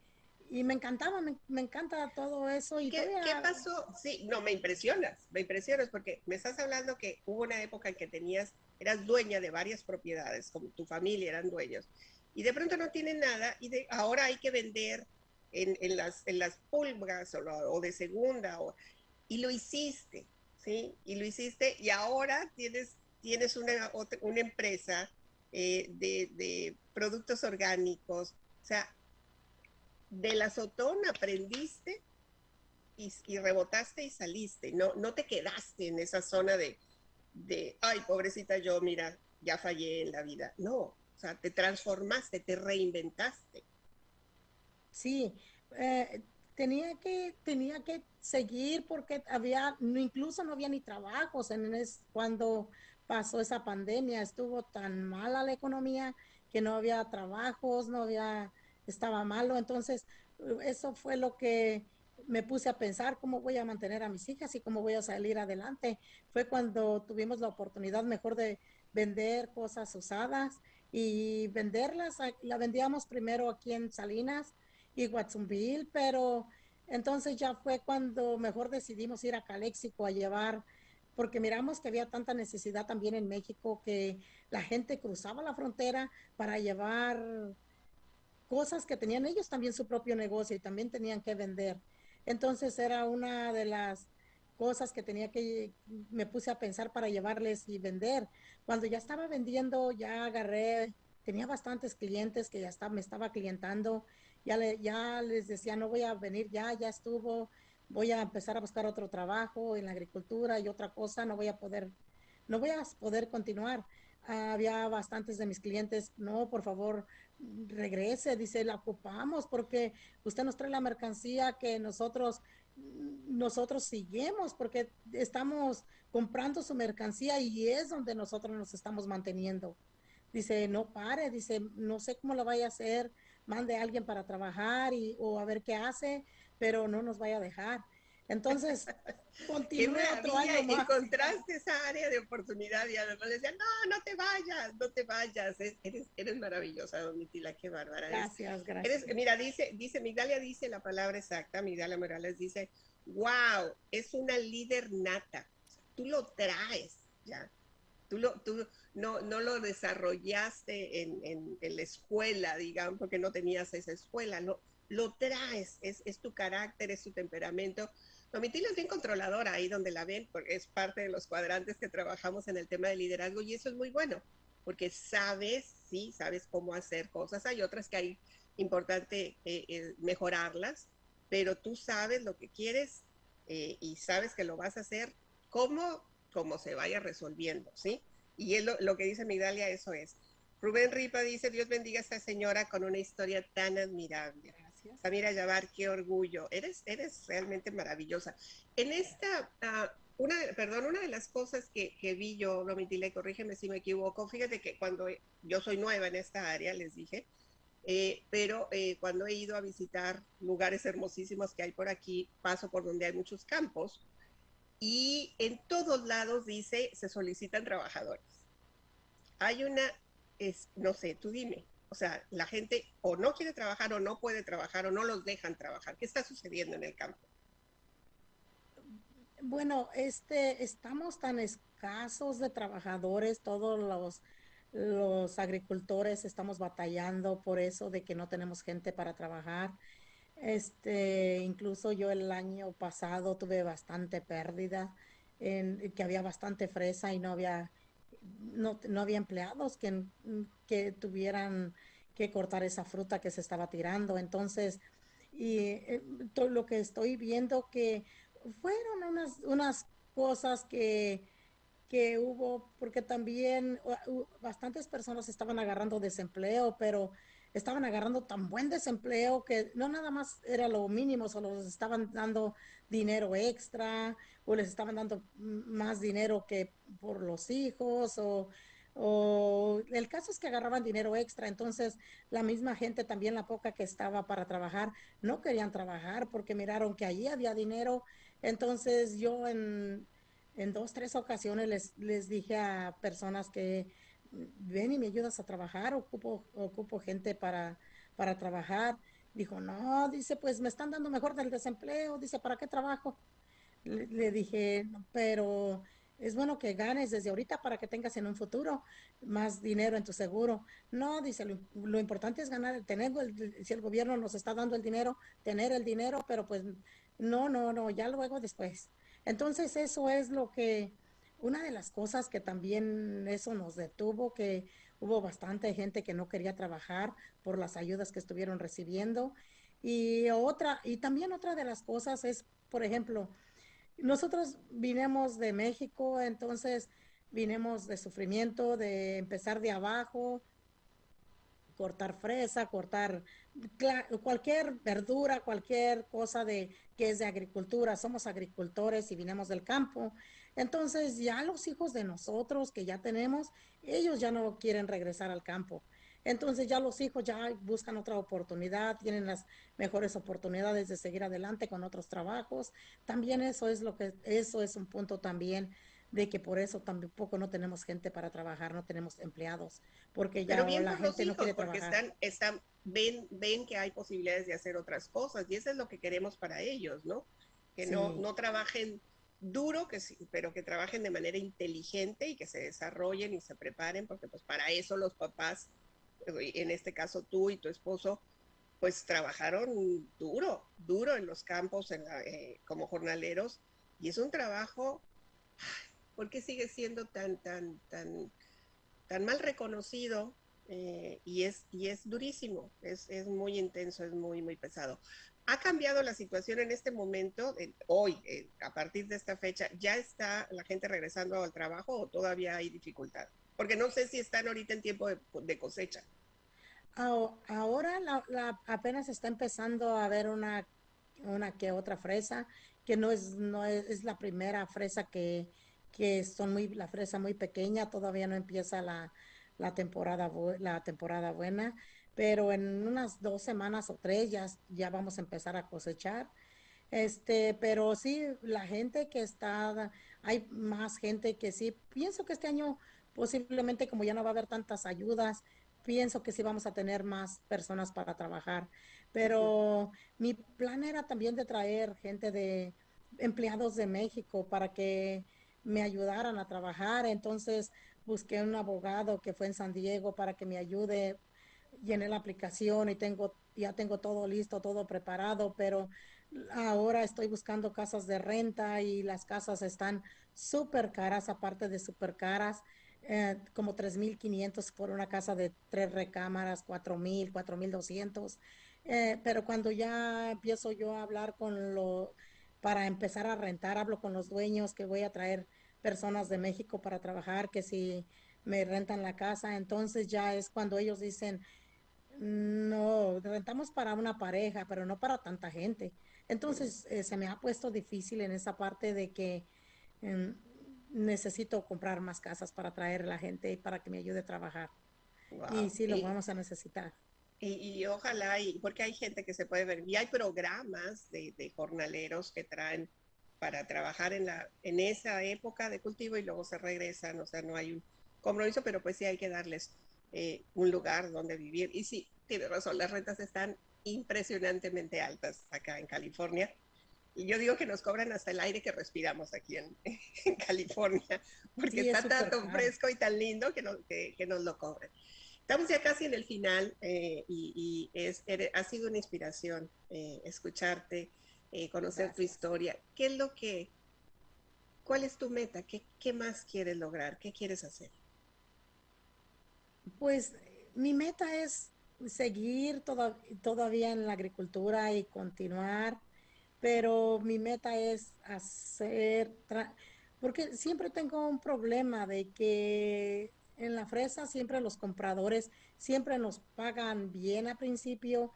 y me encantaba, me, me, encanta todo eso. Y ¿Qué, ¿Qué, pasó? Sí, no, me impresionas, me impresionas porque me estás hablando que hubo una época en que tenías, eras dueña de varias propiedades, como tu familia eran dueños, y de pronto no tienen nada y de, ahora hay que vender en, en, las, en las pulgas o, o de segunda, o, y lo hiciste, ¿sí? Y lo hiciste y ahora tienes, tienes una, una empresa eh, de, productos orgánicos. O sea, de la sotón aprendiste y, rebotaste y saliste. No, no te quedaste en esa zona de, de, ay, pobrecita yo, mira, ya fallé en la vida. No, o sea, te transformaste, te reinventaste. Sí, eh, tenía que, tenía que seguir porque había, incluso no había ni trabajos en cuando pasó esa pandemia, estuvo tan mala la economía que no había trabajos, no había, estaba malo, entonces eso fue lo que me puse a pensar cómo voy a mantener a mis hijas y cómo voy a salir adelante. Fue cuando tuvimos la oportunidad mejor de vender cosas usadas y venderlas. La vendíamos primero aquí en Salinas, y Watsonville, pero entonces ya fue cuando mejor decidimos ir a Caléxico a llevar, porque miramos que había tanta necesidad también en México que la gente cruzaba la frontera para llevar cosas que tenían ellos también su propio negocio y también tenían que vender. Entonces era una de las cosas que tenía que, me puse a pensar para llevarles y vender. Cuando ya estaba vendiendo, ya agarré, tenía bastantes clientes que ya estaba, me estaba clientando, ya, ya les decía, no voy a venir ya, ya estuvo, voy a empezar a buscar otro trabajo en la agricultura y otra cosa, no voy a poder, no voy a poder continuar. había bastantes de mis clientes, no, por favor, regrese, dice, la ocupamos porque usted nos trae la mercancía que nosotros nosotros seguimos porque estamos comprando su mercancía y es donde nosotros nos estamos manteniendo. Dice, no pare, dice, no sé cómo lo vaya a hacer, mande a alguien para trabajar y, o a ver qué hace, pero no nos vaya a dejar. Entonces, <laughs> continúa otro año Encontraste esa área de oportunidad y además le decía, no, no te vayas, no te vayas. Eres, eres maravillosa, Domitila, qué bárbara. Gracias, gracias. mira, dice, dice, Migdalia dice la palabra exacta, Migdalia Morales dice, wow, es una líder nata. Tú lo traes, ya. Tú, lo, tú no, no lo desarrollaste en, en, en la escuela, digamos, porque no tenías esa escuela, no, lo traes, es, es tu carácter, es tu temperamento Domitila es bien controladora ahí donde la ven, porque es parte de los cuadrantes que trabajamos en el tema de liderazgo y eso es muy bueno, porque sabes, sí, sabes cómo hacer cosas. Hay otras que hay importante eh, eh, mejorarlas, pero tú sabes lo que quieres eh, y sabes que lo vas a hacer como, como se vaya resolviendo, ¿sí? Y es lo, lo que dice Migdalia, eso es. Rubén Ripa dice, Dios bendiga a esta señora con una historia tan admirable. Samira Yabar, qué orgullo. Eres, eres realmente maravillosa. En esta, uh, una, perdón, una de las cosas que, que vi yo, Domitila, corrígeme si me equivoco, fíjate que cuando yo soy nueva en esta área, les dije, eh, pero eh, cuando he ido a visitar lugares hermosísimos que hay por aquí, paso por donde hay muchos campos y en todos lados dice se solicitan trabajadores. Hay una, es, no sé, tú dime, o sea, la gente o no quiere trabajar o no puede trabajar o no los dejan trabajar. ¿Qué está sucediendo en el campo? Bueno, este, estamos tan escasos de trabajadores, todos los, los agricultores estamos batallando por eso de que no tenemos gente para trabajar. Este, incluso yo el año pasado tuve bastante pérdida, en, que había bastante fresa y no había no, no había empleados que, que tuvieran que cortar esa fruta que se estaba tirando. Entonces, y eh, todo lo que estoy viendo que fueron unas, unas cosas que, que hubo, porque también bastantes personas estaban agarrando desempleo, pero estaban agarrando tan buen desempleo que no nada más era lo mínimo, solo les estaban dando dinero extra o les estaban dando más dinero que por los hijos o, o el caso es que agarraban dinero extra, entonces la misma gente también la poca que estaba para trabajar no querían trabajar porque miraron que allí había dinero, entonces yo en, en dos, tres ocasiones les, les dije a personas que ven y me ayudas a trabajar, ocupo, ocupo gente para, para trabajar. Dijo, no, dice, pues me están dando mejor del desempleo, dice, ¿para qué trabajo? Le, dije, pero es bueno que ganes desde ahorita para que tengas en un futuro más dinero en tu seguro. No, dice, lo, importante es ganar, tener, si el gobierno nos está dando el dinero, tener el dinero, pero pues no, no, no, ya luego después. Entonces eso es lo que, una de las cosas que también eso nos detuvo, que hubo bastante gente que no quería trabajar por las ayudas que estuvieron recibiendo. Y otra, y también otra de las cosas es, por ejemplo, nosotros vinimos de México, entonces vinimos de sufrimiento, de empezar de abajo, cortar fresa, cortar cualquier verdura, cualquier cosa de que es de agricultura. Somos agricultores y vinimos del campo. Entonces ya los hijos de nosotros que ya tenemos, ellos ya no quieren regresar al campo. Entonces ya los hijos ya buscan otra oportunidad, tienen las mejores oportunidades de seguir adelante con otros trabajos. También eso es lo que eso es un punto también de que por eso tampoco no tenemos gente para trabajar, no tenemos empleados, porque ya la gente no quiere porque trabajar. Están, están, ven, ven que hay posibilidades de hacer otras cosas y eso es lo que queremos para ellos, ¿no? Que no, no trabajen duro, que sí, pero que trabajen de manera inteligente y que se desarrollen y se preparen, porque pues para eso los papás, en este caso tú y tu esposo, pues trabajaron duro, duro en los campos eh, como jornaleros y es un trabajo, ¿por qué sigue siendo tan, tan, tan, tan mal reconocido? Eh, y, es, y es durísimo, es, es, muy intenso, es muy, muy pesado. ¿Ha cambiado la situación en este momento, hoy, a partir de esta fecha? ¿Ya está la gente regresando al trabajo o todavía hay dificultad? Porque no sé si están ahorita en tiempo de cosecha. Ahora la, apenas está empezando a ver una, una que otra fresa, que no es, no es, la primera fresa que, que, son muy, la fresa muy pequeña, todavía no empieza la, la, temporada, la temporada buena, pero en unas dos semanas o tres ya, ya vamos a empezar a cosechar. Este, pero sí, la gente que está, hay más gente que sí, pienso que este año posiblemente como ya no va a haber tantas ayudas, pienso que sí vamos a tener más personas para trabajar, pero mi plan era también de traer gente de empleados de México para que me ayudaran a trabajar. Entonces busqué un abogado que fue en San Diego para que me ayude. Llené la aplicación y tengo, ya tengo todo listo, todo preparado, pero ahora estoy buscando casas de renta y las casas están súper caras, aparte de súper caras eh, como 3.500 por una casa de tres recámaras, 4.000, 4.200. Eh, pero cuando ya empiezo yo a hablar con lo, para empezar a rentar, hablo con los dueños que voy a traer personas de México para trabajar, que si me rentan la casa, entonces ya es cuando ellos dicen, no, rentamos para una pareja, pero no para tanta gente. Entonces eh, se me ha puesto difícil en esa parte de que em, necesito comprar más casas para traer a la gente y para que me ayude a trabajar. Y sí, lo vamos a necesitar. Y, ojalá, y, porque hay gente que se puede ver, y hay programas de, jornaleros que traen para trabajar en, la, en esa época de cultivo y luego se regresan, o sea, no hay un compromiso, pero pues sí hay que darles eh, un lugar donde vivir. Y sí, tiene razón, las rentas están impresionantemente altas acá en California. Y yo digo que nos cobran hasta el aire que respiramos aquí en, <laughs> California, porque está tan fresco y tan lindo que, que, nos lo cobren. Estamos ya casi en el final eh, y, es, ha sido una inspiración eh, escucharte, eh, conocer tu historia. ¿Qué es lo que, cuál es tu meta? ¿Qué, ¿Qué más quieres lograr? ¿Qué quieres hacer? Pues mi meta es seguir todavía en la agricultura y continuar pero mi meta es hacer, porque siempre tengo un problema de que en la fresa siempre los compradores siempre nos pagan bien al principio,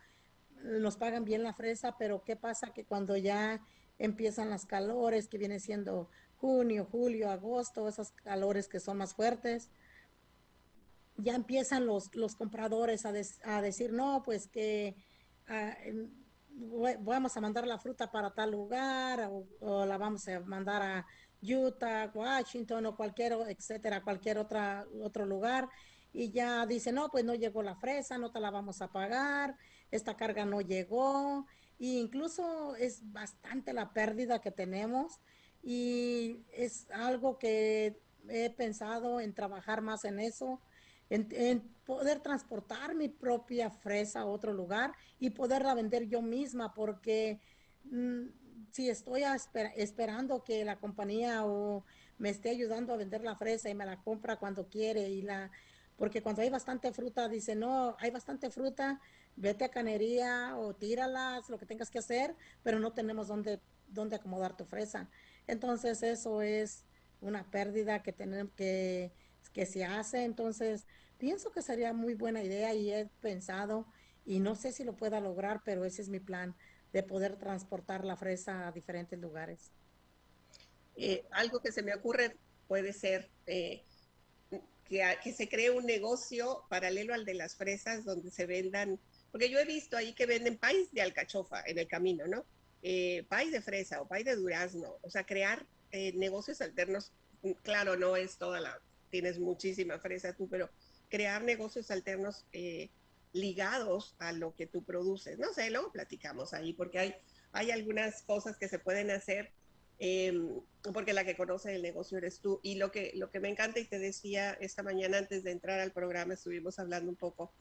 nos pagan bien la fresa, pero ¿qué pasa? Que cuando ya empiezan las calores, que viene siendo junio, julio, agosto, esos calores que son más fuertes, ya empiezan los, los compradores a, a decir, no, pues que ah, vamos a mandar la fruta para tal lugar o, la vamos a mandar a Utah, Washington o cualquier, etcétera, cualquier otra, otro lugar y ya dice, no, pues no llegó la fresa, no te la vamos a pagar, esta carga no llegó, e incluso es bastante la pérdida que tenemos y es algo que he pensado en trabajar más en eso, en, poder transportar mi propia fresa a otro lugar y poderla vender yo misma, porque mm, si estoy esperando que la compañía o me esté ayudando a vender la fresa y me la compra cuando quiere y la porque cuando hay bastante fruta dice no hay bastante fruta vete a canería o tíralas lo que tengas que hacer pero no tenemos dónde dónde acomodar tu fresa entonces eso es una pérdida que tenemos que que se hace. Entonces, pienso que sería muy buena idea y he pensado, y no sé si lo pueda lograr, pero ese es mi plan, de poder transportar la fresa a diferentes lugares. Eh, algo que se me ocurre puede ser eh, que, que, se cree un negocio paralelo al de las fresas donde se vendan, porque yo he visto ahí que venden país de alcachofa en el camino, ¿no? Eh, país de fresa o país de durazno, o sea, crear eh, negocios alternos, claro, no es toda la tienes muchísima fresa tú, pero crear negocios alternos eh, ligados a lo que tú produces. No sé, luego platicamos ahí, porque hay, hay algunas cosas que se pueden hacer, em, porque la que conoce el negocio eres tú. Y lo que, lo que me encanta, y te decía esta mañana antes de entrar al programa, estuvimos hablando un poco,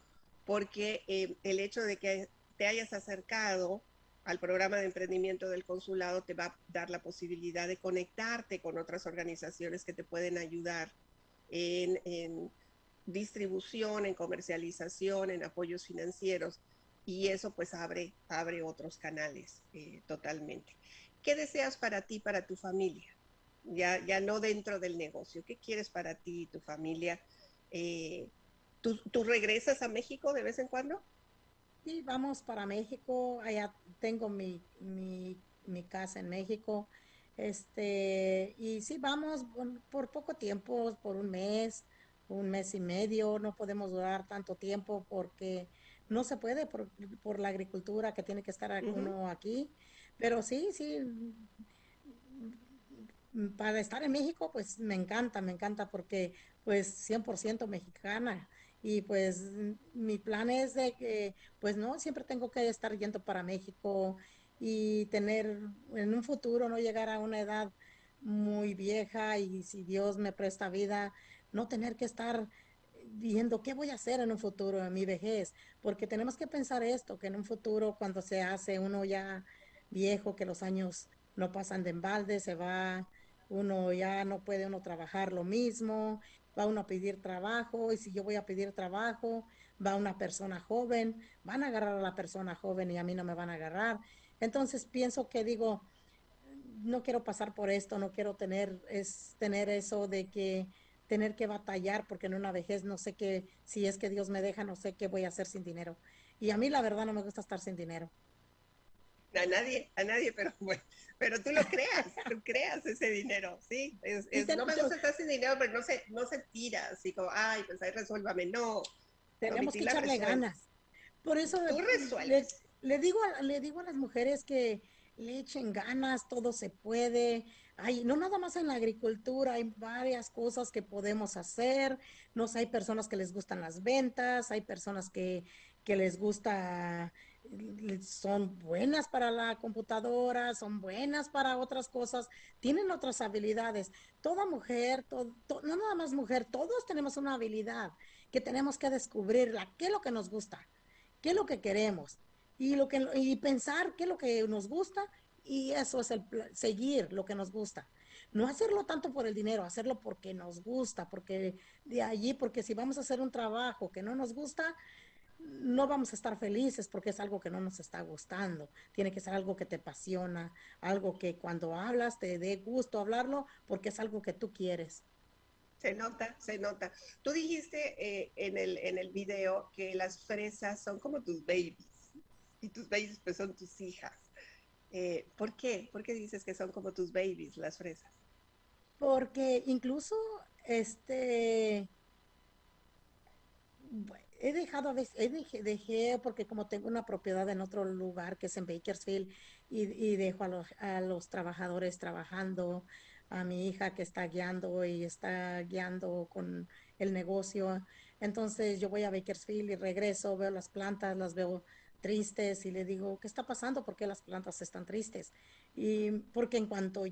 porque em, el hecho de que te hayas acercado al programa de emprendimiento del consulado te va a dar la posibilidad de conectarte con otras organizaciones que te pueden ayudar en, distribución, en comercialización, en apoyos financieros y eso pues abre, abre otros canales eh, totalmente. ¿Qué deseas para ti, para tu familia? Ya, ya no dentro del negocio. ¿Qué quieres para ti y tu familia? Eh, ¿tú, regresas a México de vez en cuando? Sí, vamos para México. Allá tengo mi, mi, mi casa en México. Este, y sí, vamos por, poco tiempo, por un mes, un mes y medio. No podemos durar tanto tiempo porque no se puede por, por la agricultura que tiene que estar uno aquí. Pero sí, sí, para estar en México, pues me encanta, me encanta porque pues 100% mexicana. Y pues mi plan es de que, pues no, siempre tengo que estar yendo para México y tener en un futuro, no llegar a una edad muy vieja y si Dios me presta vida, no tener que estar viendo qué voy a hacer en un futuro, en mi vejez, porque tenemos que pensar esto, que en un futuro cuando se hace uno ya viejo, que los años no pasan de embalde, se va, uno ya no puede uno trabajar lo mismo, va uno a pedir trabajo y si yo voy a pedir trabajo, va una persona joven, van a agarrar a la persona joven y a mí no me van a agarrar. Entonces pienso que digo, no quiero pasar por esto, no quiero tener, es tener eso de que tener que batallar porque en una vejez no sé qué, si es que Dios me deja, no sé qué voy a hacer sin dinero. Y a mí la verdad no me gusta estar sin dinero. A nadie, a nadie, pero bueno, pero tú lo creas, tú creas ese dinero, sí. no me gusta estar sin dinero, pero no se, no se tira así como, ay, pues ahí resuélvame, no. Tenemos que echarle ganas. Por eso tú le digo, le digo a las mujeres que le echen ganas, todo se puede. Hay, no nada más en la agricultura, hay varias cosas que podemos hacer. No sé, hay personas que les gustan las ventas, hay personas que, que les gusta, son buenas para la computadora, son buenas para otras cosas, tienen otras habilidades. Toda mujer, no nada más mujer, todos tenemos una habilidad que tenemos que descubrirla. ¿Qué es lo que nos gusta? ¿Qué es lo que queremos? Y, lo que, y pensar qué es lo que nos gusta y eso es el seguir lo que nos gusta. No hacerlo tanto por el dinero, hacerlo porque nos gusta, porque de allí, porque si vamos a hacer un trabajo que no nos gusta, no vamos a estar felices porque es algo que no nos está gustando. Tiene que ser algo que te apasiona, algo que cuando hablas te dé gusto hablarlo porque es algo que tú quieres. Se nota, se nota. Tú dijiste eh, en, el, en el video que las fresas son como tus babies y tus babies pues son tus hijas. Eh, ¿Por qué? ¿Por qué dices que son como tus babies las fresas? Porque incluso este he dejado a veces, he dejé, porque como tengo una propiedad en otro lugar que es en Bakersfield y, dejo a los, a los trabajadores trabajando, a mi hija que está guiando y está guiando con el negocio. Entonces yo voy a Bakersfield y regreso, veo las plantas, las veo tristes y le digo, ¿qué está pasando? ¿Por qué las plantas están tristes? Y porque en cuanto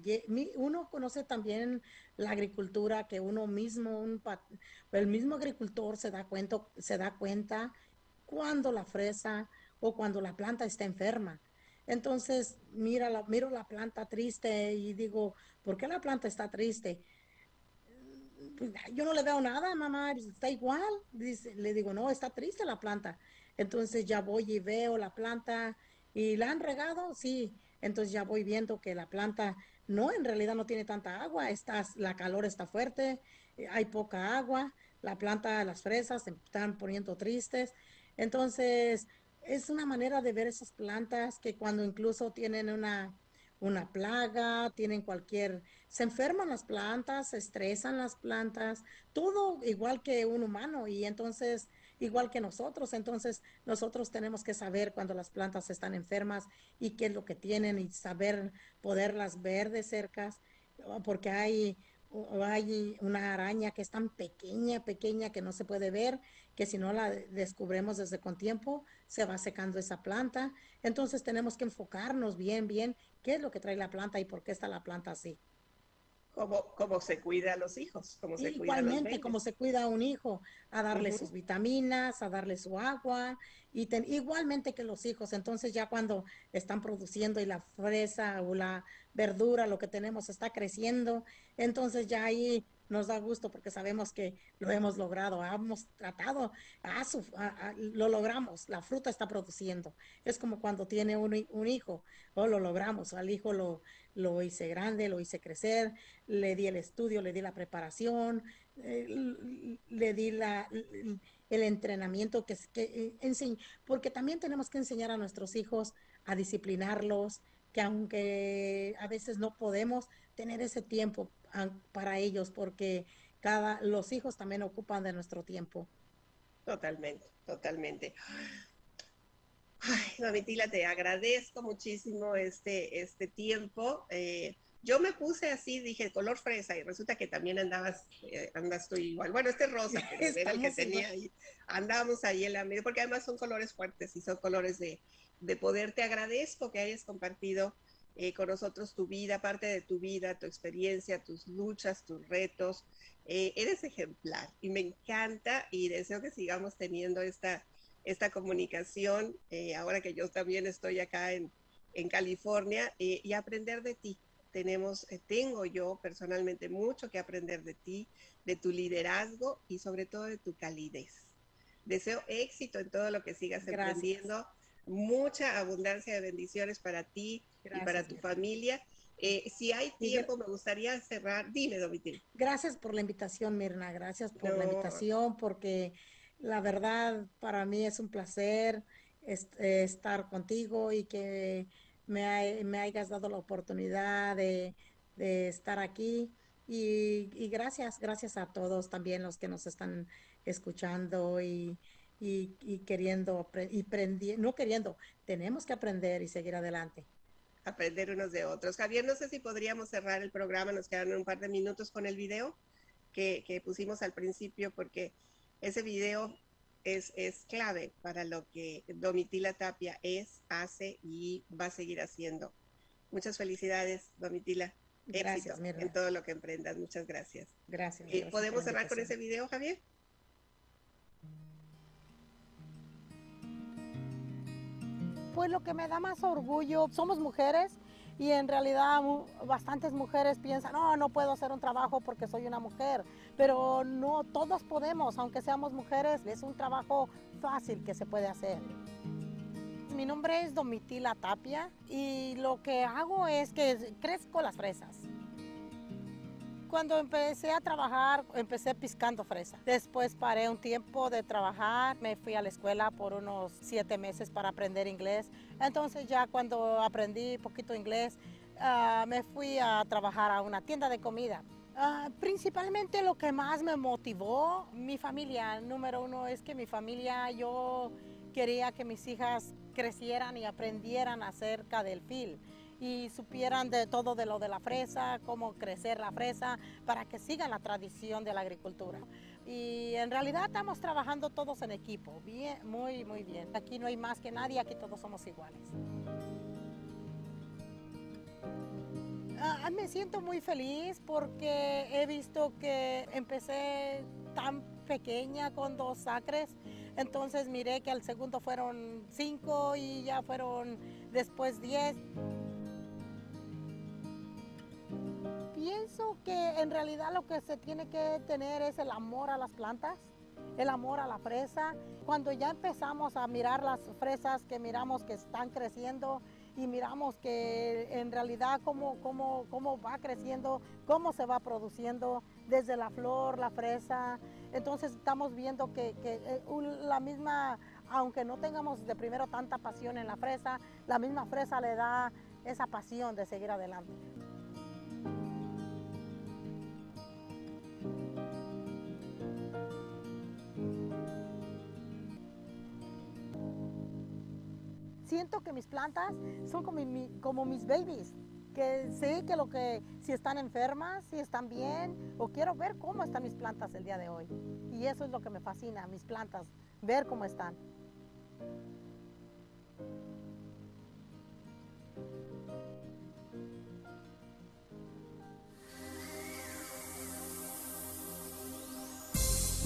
uno conoce también la agricultura, que uno mismo, el mismo agricultor se da cuenta, se da cuenta cuando la fresa o cuando la planta está enferma. Entonces, miro la planta triste y digo, ¿por qué la planta está triste? Pues, yo no le veo nada, mamá, está igual. Le digo, no, está triste la planta. Entonces ya voy y veo la planta y la han regado, sí. Entonces ya voy viendo que la planta no, en realidad no tiene tanta agua, está, la calor está fuerte, eh, hay poca agua, la planta, las fresas se están poniendo tristes. Entonces, es una manera de ver esas plantas que cuando incluso tienen una, una plaga, tienen cualquier, se enferman las plantas, se estresan las plantas, todo igual que un humano y entonces igual que nosotros. Entonces, nosotros tenemos que saber cuando las plantas están enfermas y qué es lo que tienen y saber poderlas ver de cerca, porque hay, hay una araña que es tan pequeña, pequeña que no se puede ver, que si no la descubrimos desde con tiempo, se va secando esa planta. Entonces, tenemos que enfocarnos bien, bien, qué es lo que trae la planta y por qué está la planta así. Como, se cuida a los hijos, como se Igualmente, como se cuida a un hijo, a darle sus vitaminas, a darle su agua, y igualmente que los hijos. Entonces ya cuando están produciendo y la fresa o la verdura, lo que tenemos está creciendo, entonces ya ahí nos da gusto porque sabemos que lo hemos logrado, hemos tratado, lo logramos, la fruta está produciendo. Es como cuando tiene un, un hijo, o lo logramos, al hijo lo, lo hice grande, lo hice crecer, le di el estudio, le di la preparación, eh, le di la, el entrenamiento que, que eh, porque también tenemos que enseñar a nuestros hijos a disciplinarlos, que aunque a veces no podemos tener ese tiempo para ellos, porque cada, los hijos también ocupan de nuestro tiempo. Totalmente, totalmente. Ay, Domitila, te agradezco muchísimo este, este tiempo. Eh, yo me puse así, dije color fresa y resulta que también andabas, eh, andas tú igual. Bueno, este rosa, <laughs> pero era el que tenía ahí. Andamos ahí en la media, porque además son colores fuertes y son colores de, de poder. Te agradezco que hayas compartido eh, con nosotros tu vida, parte de tu vida, tu experiencia, tus luchas, tus retos. eres ejemplar y me encanta y deseo que sigamos teniendo esta esta comunicación, eh, ahora que yo también estoy acá en, California, eh, y aprender de ti. Tenemos, eh, tengo yo personalmente mucho que aprender de ti, de tu liderazgo y sobre todo de tu calidez. Deseo éxito en todo lo que sigas emprendiendo, mucha abundancia de bendiciones para ti y para tu familia. si hay tiempo, me gustaría cerrar. Dime, Domitil. Gracias por la invitación, Mirna. Gracias por la invitación, porque la verdad, para mí es un placer eh, estar contigo y que me, hayas dado la oportunidad de, estar aquí. Y, gracias, gracias a todos también los que nos están escuchando y, queriendo, y no queriendo, tenemos que aprender y seguir adelante. Aprender unos de otros. Javier, no sé si podríamos cerrar el programa, nos quedan un par de minutos con el video que, que pusimos al principio porque ese video es, es, clave para lo que Domitila Tapia es, hace y va a seguir haciendo. Muchas felicidades, Domitila. Gracias, en todo lo que emprendas. Muchas gracias. Gracias. Eh, ¿Podemos cerrar con ese video, Javier? Pues lo que me da más orgullo, somos mujeres y en realidad bastantes mujeres piensan, no, no puedo hacer un trabajo porque soy una mujer, pero no, todos podemos, aunque seamos mujeres, es un trabajo fácil que se puede hacer. Mi nombre es Domitila Tapia y lo que hago es que crezco las fresas. Cuando empecé a trabajar, empecé piscando fresa. Después paré un tiempo de trabajar, me fui a la escuela por unos siete meses para aprender inglés. Entonces ya cuando aprendí poquito inglés, ah, me fui a trabajar a una tienda de comida. Ah, principalmente lo que más me motivó, mi familia, número uno es que mi familia, yo quería que mis hijas crecieran y aprendieran acerca del fil y supieran de todo de lo de la fresa, cómo crecer la fresa, para que sigan la tradición de la agricultura. Y en realidad estamos trabajando todos en equipo, bien, muy, muy bien. Aquí no hay más que nadie, aquí todos somos iguales. Ah, me siento muy feliz porque he visto que empecé tan pequeña con dos acres, entonces miré que al segundo fueron cinco y ya fueron después diez. Pienso que en realidad lo que se tiene que tener es el amor a las plantas, el amor a la fresa. Cuando ya empezamos a mirar las fresas que miramos que están creciendo y miramos que en realidad cómo, cómo, cómo va creciendo, cómo se va produciendo desde la flor, la fresa. Entonces estamos viendo que, que eh, la misma, aunque no tengamos de primero tanta pasión en la fresa, la misma fresa le da esa pasión de seguir adelante. Siento que mis plantas son como, mis babies, que sé que lo que si están enfermas, si están bien, o quiero ver cómo están mis plantas el día de hoy. Y eso es lo que me fascina, mis plantas, ver cómo están.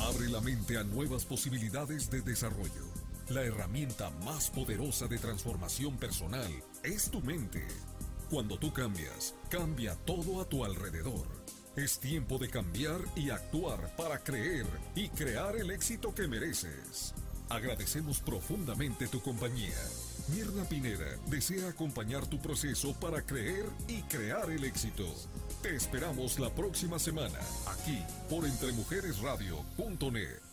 Abre la mente a nuevas posibilidades de desarrollo. La herramienta más poderosa de transformación personal es tu mente. Cuando tú cambias, cambia todo a tu alrededor. Es tiempo de cambiar y actuar para creer y crear el éxito que mereces. Agradecemos profundamente tu compañía. Mirna Pineda desea acompañar tu proceso para creer y crear el éxito. Te esperamos la próxima semana, aquí por entremujeresradio.net.